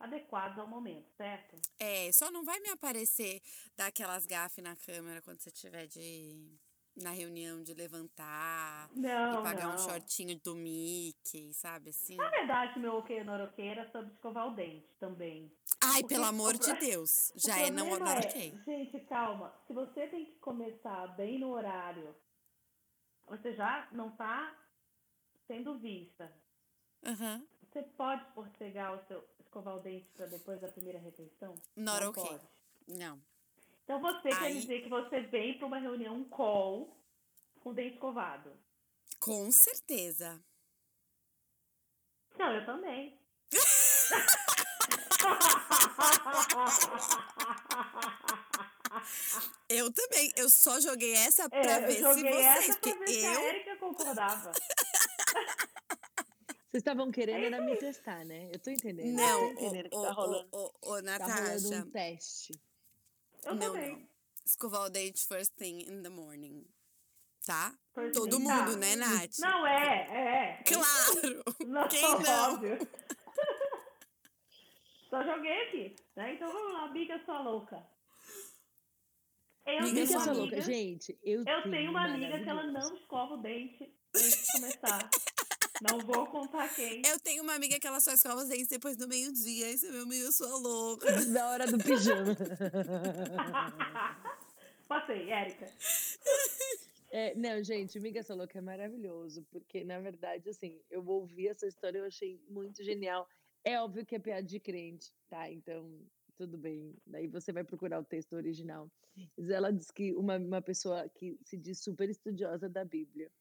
S3: adequados ao momento, certo?
S1: É, só não vai me aparecer dar aquelas gafes na câmera quando você tiver de na reunião de levantar
S3: Não,
S1: e pagar
S3: não.
S1: um shortinho do Mickey, sabe assim?
S3: Na verdade, meu não ok era sobre escovar o dente também.
S1: Ai,
S3: porque
S1: pelo
S3: o
S1: amor de Deus,
S3: O
S1: já é não, não
S3: é. Gente, calma. Se você tem que começar bem no horário, você já não tá sendo vista.
S1: Aham,
S3: Você pode postergar o seu escovar o dente para depois da primeira refeição?
S1: not
S3: não
S1: ok.
S3: pode.
S1: Não.
S3: Então você quer
S1: Aí-
S3: dizer que você vem para uma reunião um call com o dente escovado?
S1: Com certeza.
S3: Não, eu também.
S1: Eu também. Eu só joguei essa
S3: É,
S1: pra
S3: eu
S1: ver se
S3: joguei
S1: vocês,
S3: essa pra ver se a
S1: eu
S3: Erika concordava.
S2: Vocês estavam querendo era me testar, né? Eu tô entendendo.
S1: não,
S2: eu tô entendendo que
S1: ô,
S2: tá rolando,
S1: ô, ô, ô,
S2: tá rolando
S1: Natasha.
S2: um teste.
S3: Eu
S1: não,
S3: também.
S1: não. Escovar o dente first thing in the morning. Tá?
S3: First
S1: Todo
S3: thing,
S1: mundo,
S3: tá.
S1: né, Nath?
S3: Não, é, é.
S1: Claro!
S3: Não,
S1: Quem não?
S3: óbvio. Só joguei aqui, né? Então vamos lá, amiga sua louca. Eu uma
S2: sua
S1: amiga.
S2: louca. Gente, eu,
S3: Eu tenho uma amiga que ela não escova o dente antes de começar. Não vou contar quem.
S1: Eu tenho uma amiga que ela só escova os dentes depois do meio-dia. Esse é meu amigo, eu sou louca.
S2: Da hora do pijama.
S3: Passei, Érica.
S2: É, não, gente, Miga Sua Louca é maravilhoso, porque, na verdade, assim, eu ouvi essa história e eu achei muito genial. É óbvio que é piada de crente, tá? Então, tudo bem. Daí você vai procurar o texto original. Ela diz que uma, uma pessoa que se diz super estudiosa da Bíblia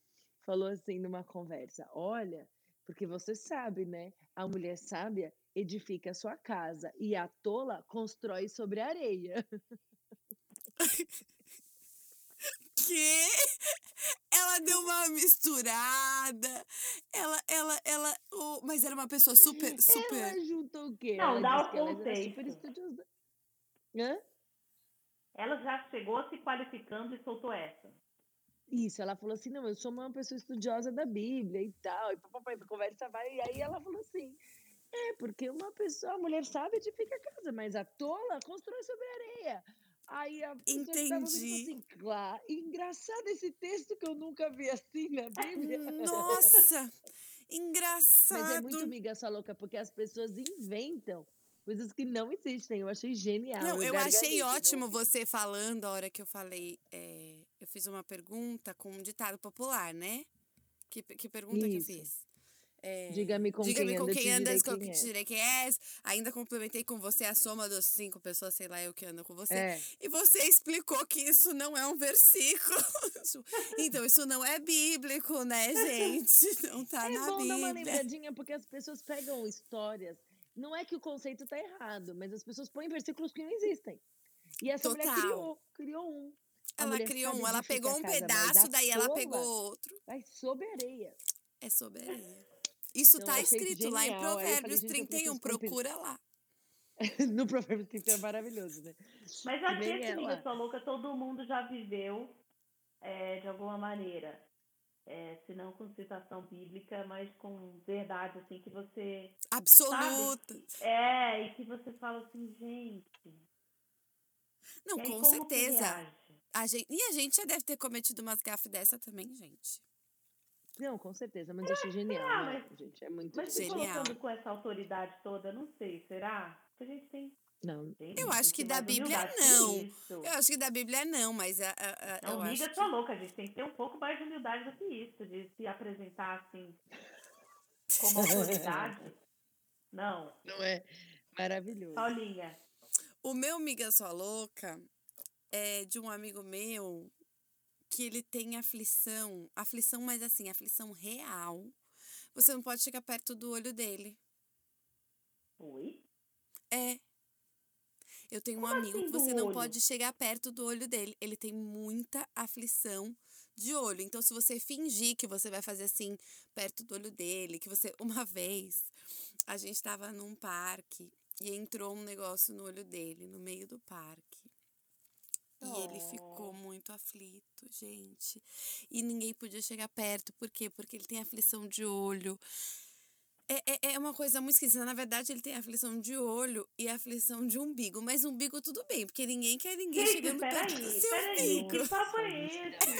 S2: falou assim numa conversa: Olha, porque você sabe, né? A mulher sábia edifica a sua casa e a tola constrói sobre a areia.
S1: Que? Ela deu uma misturada. Ela, ela, ela. oh, mas era uma pessoa super, super.
S2: Ela juntou o quê?
S3: Não,
S2: ela
S3: dá o
S2: que ela super. Hã?
S3: Ela já chegou se qualificando e soltou essa.
S2: Isso, ela falou assim, não, eu sou uma pessoa estudiosa da Bíblia e tal, e papai, conversa vai, e aí ela falou assim, é, porque uma pessoa, a mulher sabe edifica a casa, mas a tola constrói sobre a areia. Aí a pessoa que tava
S1: Entendi.
S2: assim, claro, engraçado esse texto que eu nunca vi assim na Bíblia.
S1: Nossa! Engraçado.
S2: Mas é muito amiga sua louca, porque as pessoas inventam coisas que não existem. Eu achei genial.
S1: Não, eu achei
S2: de
S1: ótimo você falando a hora que eu falei. é, eu fiz uma pergunta com um ditado popular, né? Que, que pergunta
S2: Isso.
S1: que eu fiz? É,
S2: Diga-me com
S1: Diga-me
S2: quem
S1: com quem andas, com
S2: quem és.
S1: direi quem és. Ainda complementei com você a soma das cinco pessoas, sei lá, eu que ando com você.
S2: É,
S1: E você explicou que isso não é um versículo. Então, isso não é bíblico, né, gente? Não tá
S2: é
S1: na
S2: bom dar uma
S1: Bíblia.
S2: lembradinha, porque as pessoas pegam histórias. Não é que o conceito tá errado, mas as pessoas põem versículos que não existem. E essa mulher
S1: Total.
S2: criou, criou um.
S1: Ela criou
S2: sabe
S1: um, ela pegou
S2: a
S1: um
S2: mas
S1: pedaço, daí ela pegou outro.
S2: Vai sob areia.
S1: É sobre areia. Isso
S2: Então,
S1: tá escrito lá em
S2: falei,
S1: Provérbios
S2: eu
S1: 31,
S2: preciso compi-
S1: procura lá.
S2: no Provérbio 30 é maravilhoso, né?
S3: Mas
S2: nem
S3: esse
S2: ela.
S3: sua louca todo mundo já viveu é, de alguma maneira. É, se não com citação bíblica, mas com verdade, assim, que você.
S1: Absoluta.
S3: É, e que você fala assim, gente.
S1: Não, com certeza. A gente, e a gente já deve ter cometido umas gafes dessa também, gente.
S2: Não, com certeza, mas eu achei genial,
S3: ah,
S2: né,
S3: mas-
S2: gente? É muito
S3: Mas se
S1: Genial.
S3: colocando com essa autoridade toda, não sei, será? Porque a gente tem.
S2: Não,
S3: gente,
S1: Eu
S3: tem
S1: acho que da Bíblia, não. Eu acho que da Bíblia não, mas a, a, a-
S3: Não,
S1: eu
S3: amiga
S1: acho
S3: sua
S1: que...
S3: louca, a gente tem que ter um pouco mais de humildade do que isso, de se apresentar assim como autoridade. Não,
S2: não é maravilhoso.
S3: Paulinha.
S1: O meu amiga sua louca é de um amigo meu que ele tem aflição, aflição, mas assim, aflição real. Você não pode chegar perto do olho dele.
S3: Oi?
S1: É. Eu tenho um
S3: Como
S1: amigo
S3: assim
S1: que você não
S3: olho?
S1: pode chegar perto do olho dele. Ele tem muita aflição de olho. Então, se você fingir que você vai fazer assim, perto do olho dele, que você. Uma vez, a gente tava num parque e entrou um negócio no olho dele, no meio do parque. E ele ficou muito aflito, gente. E ninguém podia chegar perto. Por quê? Porque ele tem aflição de olho. É, é, é uma coisa muito esquisita. Na verdade, ele tem aflição de olho e aflição de umbigo. Mas umbigo tudo bem, porque ninguém quer ninguém
S3: Gente,
S1: chegando perto do
S3: peraí,
S1: seu umbigo.
S3: que papo é esse?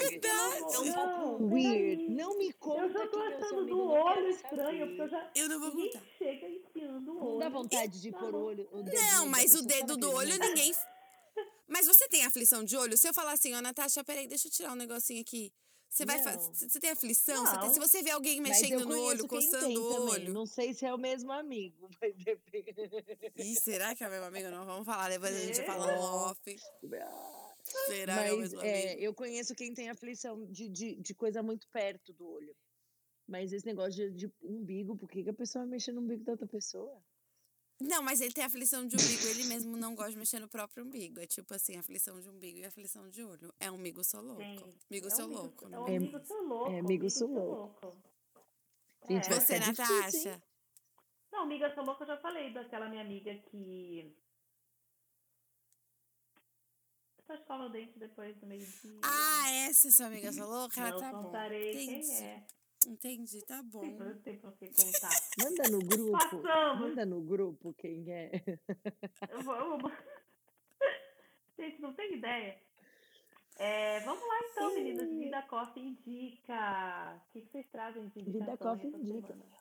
S2: verdade.
S3: Pelo
S2: É um pouco
S3: Não,
S2: weird. Não me conta
S3: Eu já tô
S2: é
S3: achando do olho estranho, porque eu já.
S1: Eu não vou
S3: Ninguém
S1: contar.
S3: chega enfiando o olho.
S2: Não dá vontade de pôr o olho. O
S1: Não, mas o dedo do olho ninguém. Mas você tem aflição de olho? Se eu falar assim, ó, Natasha, peraí, deixa eu tirar um neguinho aqui. Você vai. Você tem aflição? Você tem- se você vê alguém
S2: Mas
S1: mexendo no olho, coçando o
S2: também.
S1: olho.
S2: Não sei se é o mesmo amigo, mas.
S1: Ih, será que é o meu amigo? Não vamos falar, depois a gente fala no off. Será que é o
S2: Mas
S1: mesmo
S2: é,
S1: amigo?
S2: eu conheço quem tem aflição de, de, de coisa muito perto do olho. Mas esse negócio de, de umbigo, por que, que a pessoa vai mexer no umbigo da outra pessoa?
S1: Não, mas ele tem aflição de umbigo, ele mesmo não gosta de mexer no próprio umbigo. É tipo assim, aflição de umbigo e aflição de olho. É um amigo sou louco.
S3: Sim.
S1: Amigo
S3: É um
S1: sou
S3: amigo-
S1: louco.
S3: É
S1: né?
S3: um
S2: É-
S3: amigo seu louco.
S2: é amigo seu louco. Gente,
S3: É.
S1: Você,
S2: ficar difícil, hein?
S1: Natasha?
S3: Não, amiga sua louca, eu já falei daquela minha amiga que. Só escova o dente depois do meio-dia.
S1: Ah, essa é sua amiga sou louca?
S3: Não
S1: tá bom.
S3: contarei quem
S1: Entendi.
S3: é.
S1: Entendi, tá bom.
S3: Não tem pra que contar.
S2: Manda no grupo.
S3: Passamos.
S2: Manda no grupo quem é.
S3: Eu vou- eu vou- Gente, não tem ideia. É, vamos lá então, meninas. Vida Coffee indica. O que, que vocês trazem de
S2: Vida Coffee indica.
S3: semana?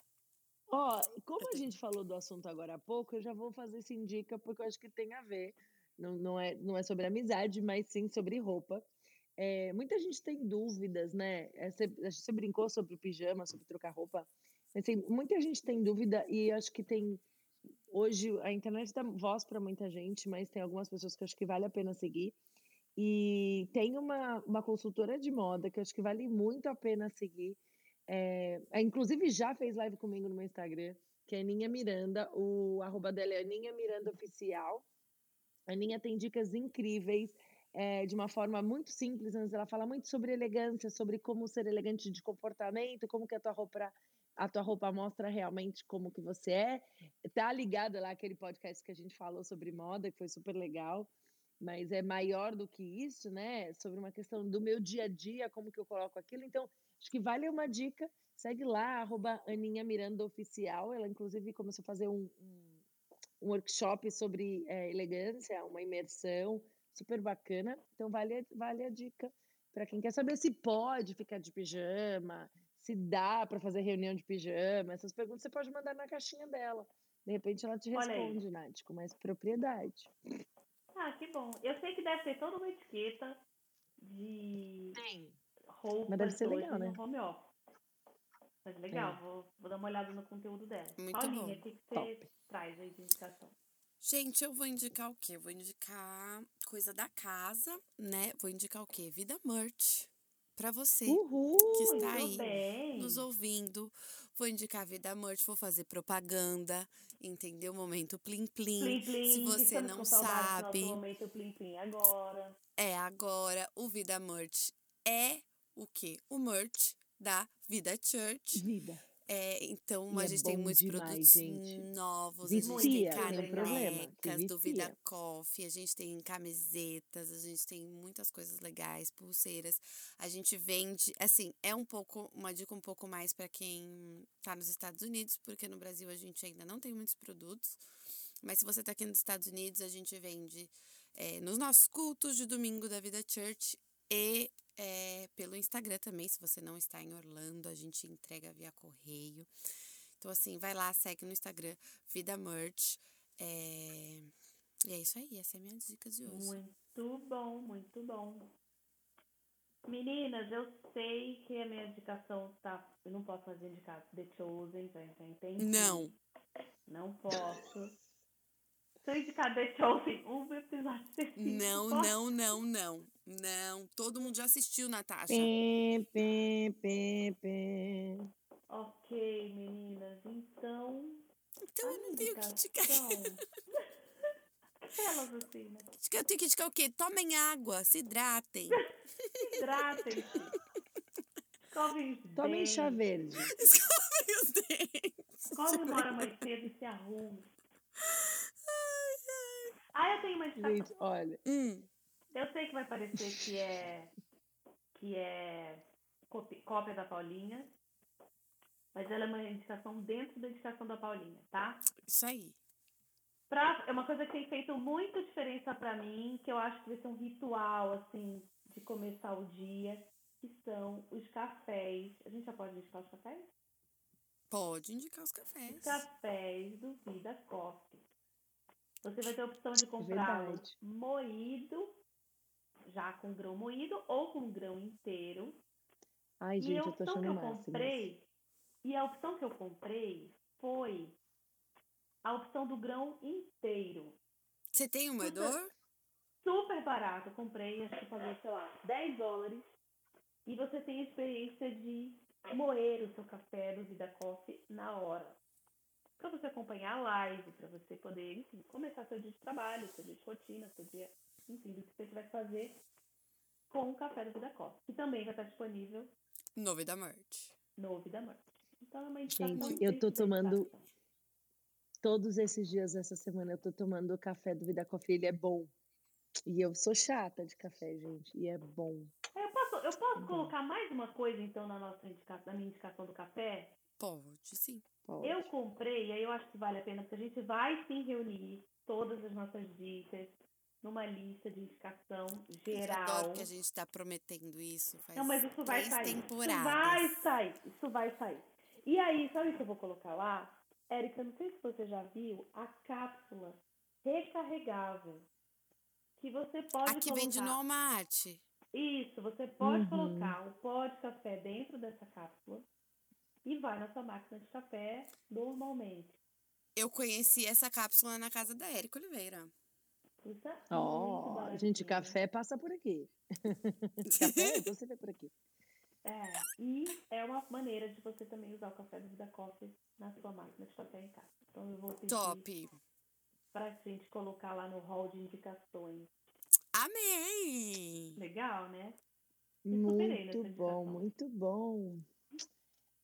S2: Ó, como a gente falou do assunto agora há pouco, eu já vou fazer esse indica porque eu acho que tem a ver. Não, não, é, não é sobre amizade, mas sim sobre roupa. É, muita gente tem dúvidas, né? Você, você brincou sobre o pijama, sobre trocar roupa. Mas tem, muita gente tem dúvida e acho que tem. Hoje a internet dá voz para muita gente, mas tem algumas pessoas que acho que vale a pena seguir. E tem uma, uma consultora de moda que acho que vale muito a pena seguir. É, inclusive já fez live comigo no meu Instagram, que é Aninha Miranda. O arroba dela é Aninha Miranda Oficial. A Aninha tem dicas incríveis, é, de uma forma muito simples, mas ela fala muito sobre elegância, sobre como ser elegante de comportamento, como que a tua roupa, a tua roupa mostra realmente como que você é. Tá ligada lá aquele podcast que a gente falou sobre moda, que foi super legal mas é maior do que isso, né? Sobre uma questão do meu dia a dia, como que eu coloco aquilo. Então, acho que vale uma dica. Segue lá, arroba Aninha Miranda Oficial. Ela, inclusive, começou a fazer um, um, um workshop sobre é, elegância, uma imersão super bacana. Então, vale, a- vale a dica para quem quer saber se pode ficar de pijama, se dá para fazer reunião de pijama. Essas perguntas você pode mandar na caixinha dela. De repente, ela te responde, Nath, com mais propriedade.
S3: Ah, que bom. Eu sei que deve ter toda uma etiqueta de
S2: Tem.
S3: roupas
S2: Mas deve ser legal, né?
S3: home office. Mas legal,
S2: É.
S3: vou, vou dar uma olhada no conteúdo dela.
S1: Muito
S3: Paulinha, o que, que você
S2: Top.
S3: traz aí de indicação?
S1: Gente, eu vou indicar o quê? Vou indicar coisa da casa, né? Vou indicar o quê? Vida merch. Pra você
S2: Uhul!
S1: que está aí
S3: bem.
S1: nos ouvindo. Vou indicar Vida merch, vou fazer propaganda, entendeu? Momento plim plim.
S3: Plim, plim,
S1: Se você não sabe,
S3: momento plim, plim agora.
S1: é agora o Vida merch é o quê? O merch da Vida Church.
S2: Vida.
S1: É, então
S2: E
S1: a
S2: é
S1: gente tem
S2: bom
S1: muitos
S2: demais,
S1: produtos
S2: gente.
S1: novos, a gente tem
S2: Vicia, tem que
S1: canecas do Vida
S2: vicia.
S1: Coffee, a gente tem camisetas, a gente tem muitas coisas legais, pulseiras. A gente vende, assim, é um pouco uma dica um pouco mais para quem tá nos Estados Unidos, porque no Brasil a gente ainda não tem muitos produtos. Mas se você tá aqui nos Estados Unidos, a gente vende é, nos nossos cultos de domingo da Vida Church e é, pelo Instagram também, se você não está em Orlando, a gente entrega via correio. Então, assim, vai lá, segue no Instagram, Vida Merch. é, E é isso aí, essa é a minha dica de hoje.
S3: Muito bom, muito bom. Meninas, eu sei que a minha indicação tá. Eu não posso fazer indicar The Chosen, já já entendi.
S1: Não.
S3: Não posso. Se eu indicar The Chosen, um episódio específico.
S1: Não, não, não, não. Não. Todo mundo já assistiu, Natasha.
S2: Pem, pem, pem, pem.
S3: Ok, meninas, então.
S1: Então eu não tenho que indicar.
S3: Aquelas assim, né?
S1: Eu tenho que indicar o quê? Tomem água, se hidratem.
S3: Hidratem-se. Escovem os
S2: Tomem
S3: dentes.
S2: chá verde.
S1: Escovem os dentes.
S3: Come uma hora mais cedo e se arrume. Ah, eu tenho uma indicação.
S2: Gente, olha.
S1: Hum,
S3: Eu sei que vai parecer que é que é cópia da Paulinha, mas ela é uma indicação dentro da indicação da Paulinha, tá?
S1: isso aí.
S3: Pra, é uma coisa que tem feito muita diferença pra mim, que eu acho que vai ser um ritual, assim, de começar o dia, que são os cafés. A gente já pode indicar os cafés?
S1: Pode indicar os
S3: Os
S1: cafés.
S3: cafés do Vida Coffee. Você vai ter a opção de
S2: Verdade.
S3: moído, já com grão moído ou com grão inteiro.
S2: Ai,
S3: e a
S2: gente, eu tô
S3: opção que
S2: achando
S3: eu
S2: máximo.
S3: comprei, e a opção que eu comprei foi a opção do grão inteiro.
S1: Você tem um moedor?
S3: Super barato. Eu comprei, acho que paguei, sei lá, 10 dólares. E você tem a experiência de moer o seu café do Vida Coffee na hora. Para você acompanhar a live, para você poder, enfim, começar seu dia de trabalho, seu dia de rotina, seu dia, enfim, do que você tiver que fazer com o café do Vida Coffee. Que também vai estar disponível
S1: No Vida Merch.
S3: no Vida Merch. Então é uma
S2: Gente, eu tô tomando-. Todos esses dias, essa semana, eu tô tomando o café do Vida Coffee. Ele é bom. E eu sou chata de café, gente, e é bom.
S3: Eu posso, eu posso
S2: Bom.
S3: colocar mais uma coisa, então, na nossa indicação, na minha indicação do café?
S1: Pode, sim.
S2: Pode.
S3: Eu comprei, e aí eu acho que vale a pena, porque a gente vai sim reunir todas as nossas dicas numa lista de indicação
S1: Eu
S3: geral.
S1: adoro que a gente tá prometendo isso. Faz
S3: Não, mas isso vai sair.
S1: temporadas.
S3: Isso vai sair. Isso vai sair. E aí, sabe o que eu vou colocar lá? Érica, não sei se você já viu a cápsula recarregável. Que você pode
S1: Aqui
S3: colocar.
S1: vende no Walmart.
S3: Isso, você pode
S2: Uhum.
S3: colocar o pó de café dentro dessa cápsula e vai na sua máquina de café normalmente.
S1: Eu conheci essa cápsula na casa da Érica Oliveira.
S3: É
S2: Ó,
S3: baratinho.
S2: gente, café passa por aqui. café, você vê por aqui.
S3: É, e é uma maneira de você também usar o café do Vida Coffee na sua máquina de café em casa. Então eu vou pedir
S1: Top.
S3: pra gente colocar lá no hall de indicações.
S1: Amei!
S3: Legal, né? Me superei nessa
S2: Muito bom, muito bom.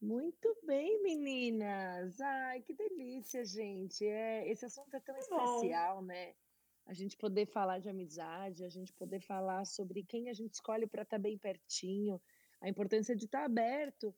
S2: Muito bem, meninas. Ai, que delícia, gente. É, esse assunto é tão
S3: bom.
S2: especial, né? A gente poder falar de amizade, a gente poder falar sobre quem a gente escolhe para estar bem pertinho, a importância de estar aberto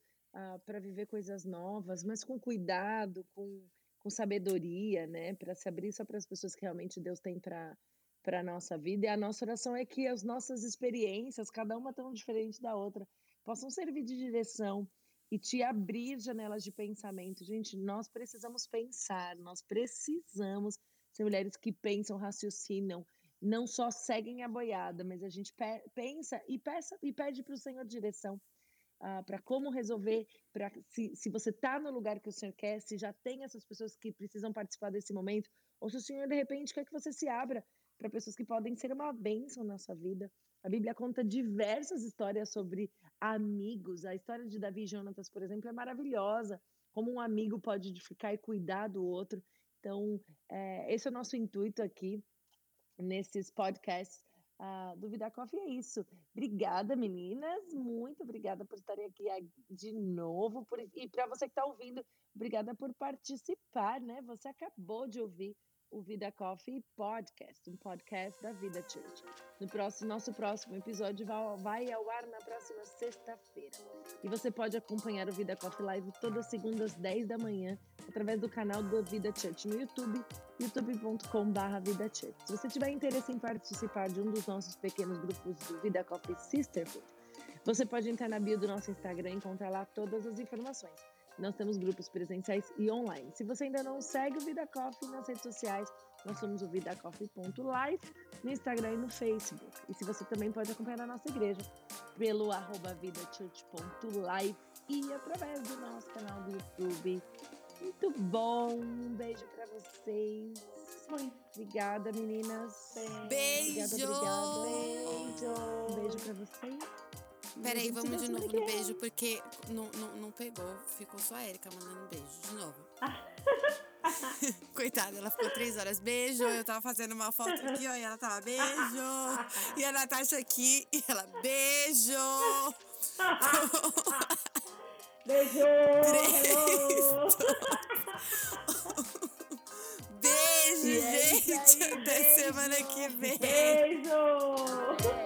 S2: para viver coisas novas, mas com cuidado, com, com sabedoria, né? Para se abrir só para as pessoas que realmente Deus tem para para nossa vida. E a nossa oração é que as nossas experiências, cada uma tão diferente da outra, possam servir de direção e te abrir janelas de pensamento. Gente, nós precisamos pensar, nós precisamos ser mulheres que pensam, raciocinam, não só seguem a boiada, mas a gente pe- pensa e, peça, e pede para o Senhor direção. para como resolver, para se, se você está no lugar que o Senhor quer, se já tem essas pessoas que precisam participar desse momento, ou se o Senhor de repente quer que você se abra para pessoas que podem ser uma bênção na sua vida. A Bíblia conta diversas histórias sobre amigos. A história de Davi e Jonatas, por exemplo, é maravilhosa. Como um amigo pode edificar e cuidar do outro. Então, é, esse é o nosso intuito aqui nesses podcasts ah, do Vida Coffee. É isso. Obrigada, meninas. Muito obrigada por estarem aqui de novo. Por- e para você que está ouvindo, obrigada por participar, né? Você acabou de ouvir o Vida Coffee Podcast, um podcast da Vida Church. No próximo, nosso próximo episódio vai, ao ar na próxima sexta-feira. E você pode acompanhar o Vida Coffee Live todas segundas às 10 da manhã através do canal do Vida Church no YouTube, youtube.com.br Vida. Se você tiver interesse em participar de um dos nossos pequenos grupos do Vida Coffee Sisterhood, você pode entrar na bio do nosso Instagram e encontrar lá todas as informações. Nós temos grupos presenciais e online. Se você ainda não segue o Vida Coffee nas redes sociais, nós somos o vidacoffee.live no Instagram e no Facebook. E se você também pode acompanhar a nossa igreja pelo arroba vidachurch.live e através do nosso canal do YouTube. Muito bom, um beijo pra vocês.
S3: Muito
S2: Obrigada, meninas.
S1: Beijo!
S2: Obrigada, obrigada.
S3: Beijo.
S2: Um beijo pra vocês.
S1: Peraí, vamos de novo no beijo, porque não, não, não pegou. Ficou só a Erika mandando beijo. De novo. Coitada, ela ficou três horas. Beijo. Eu tava fazendo uma foto aqui, ó, e ela tava beijo. E a Natasha aqui, e ela beijo.
S3: Beijo!
S1: Beijo,
S2: E é
S1: gente.
S2: aí,
S1: Até semana que vem.
S3: Beijo!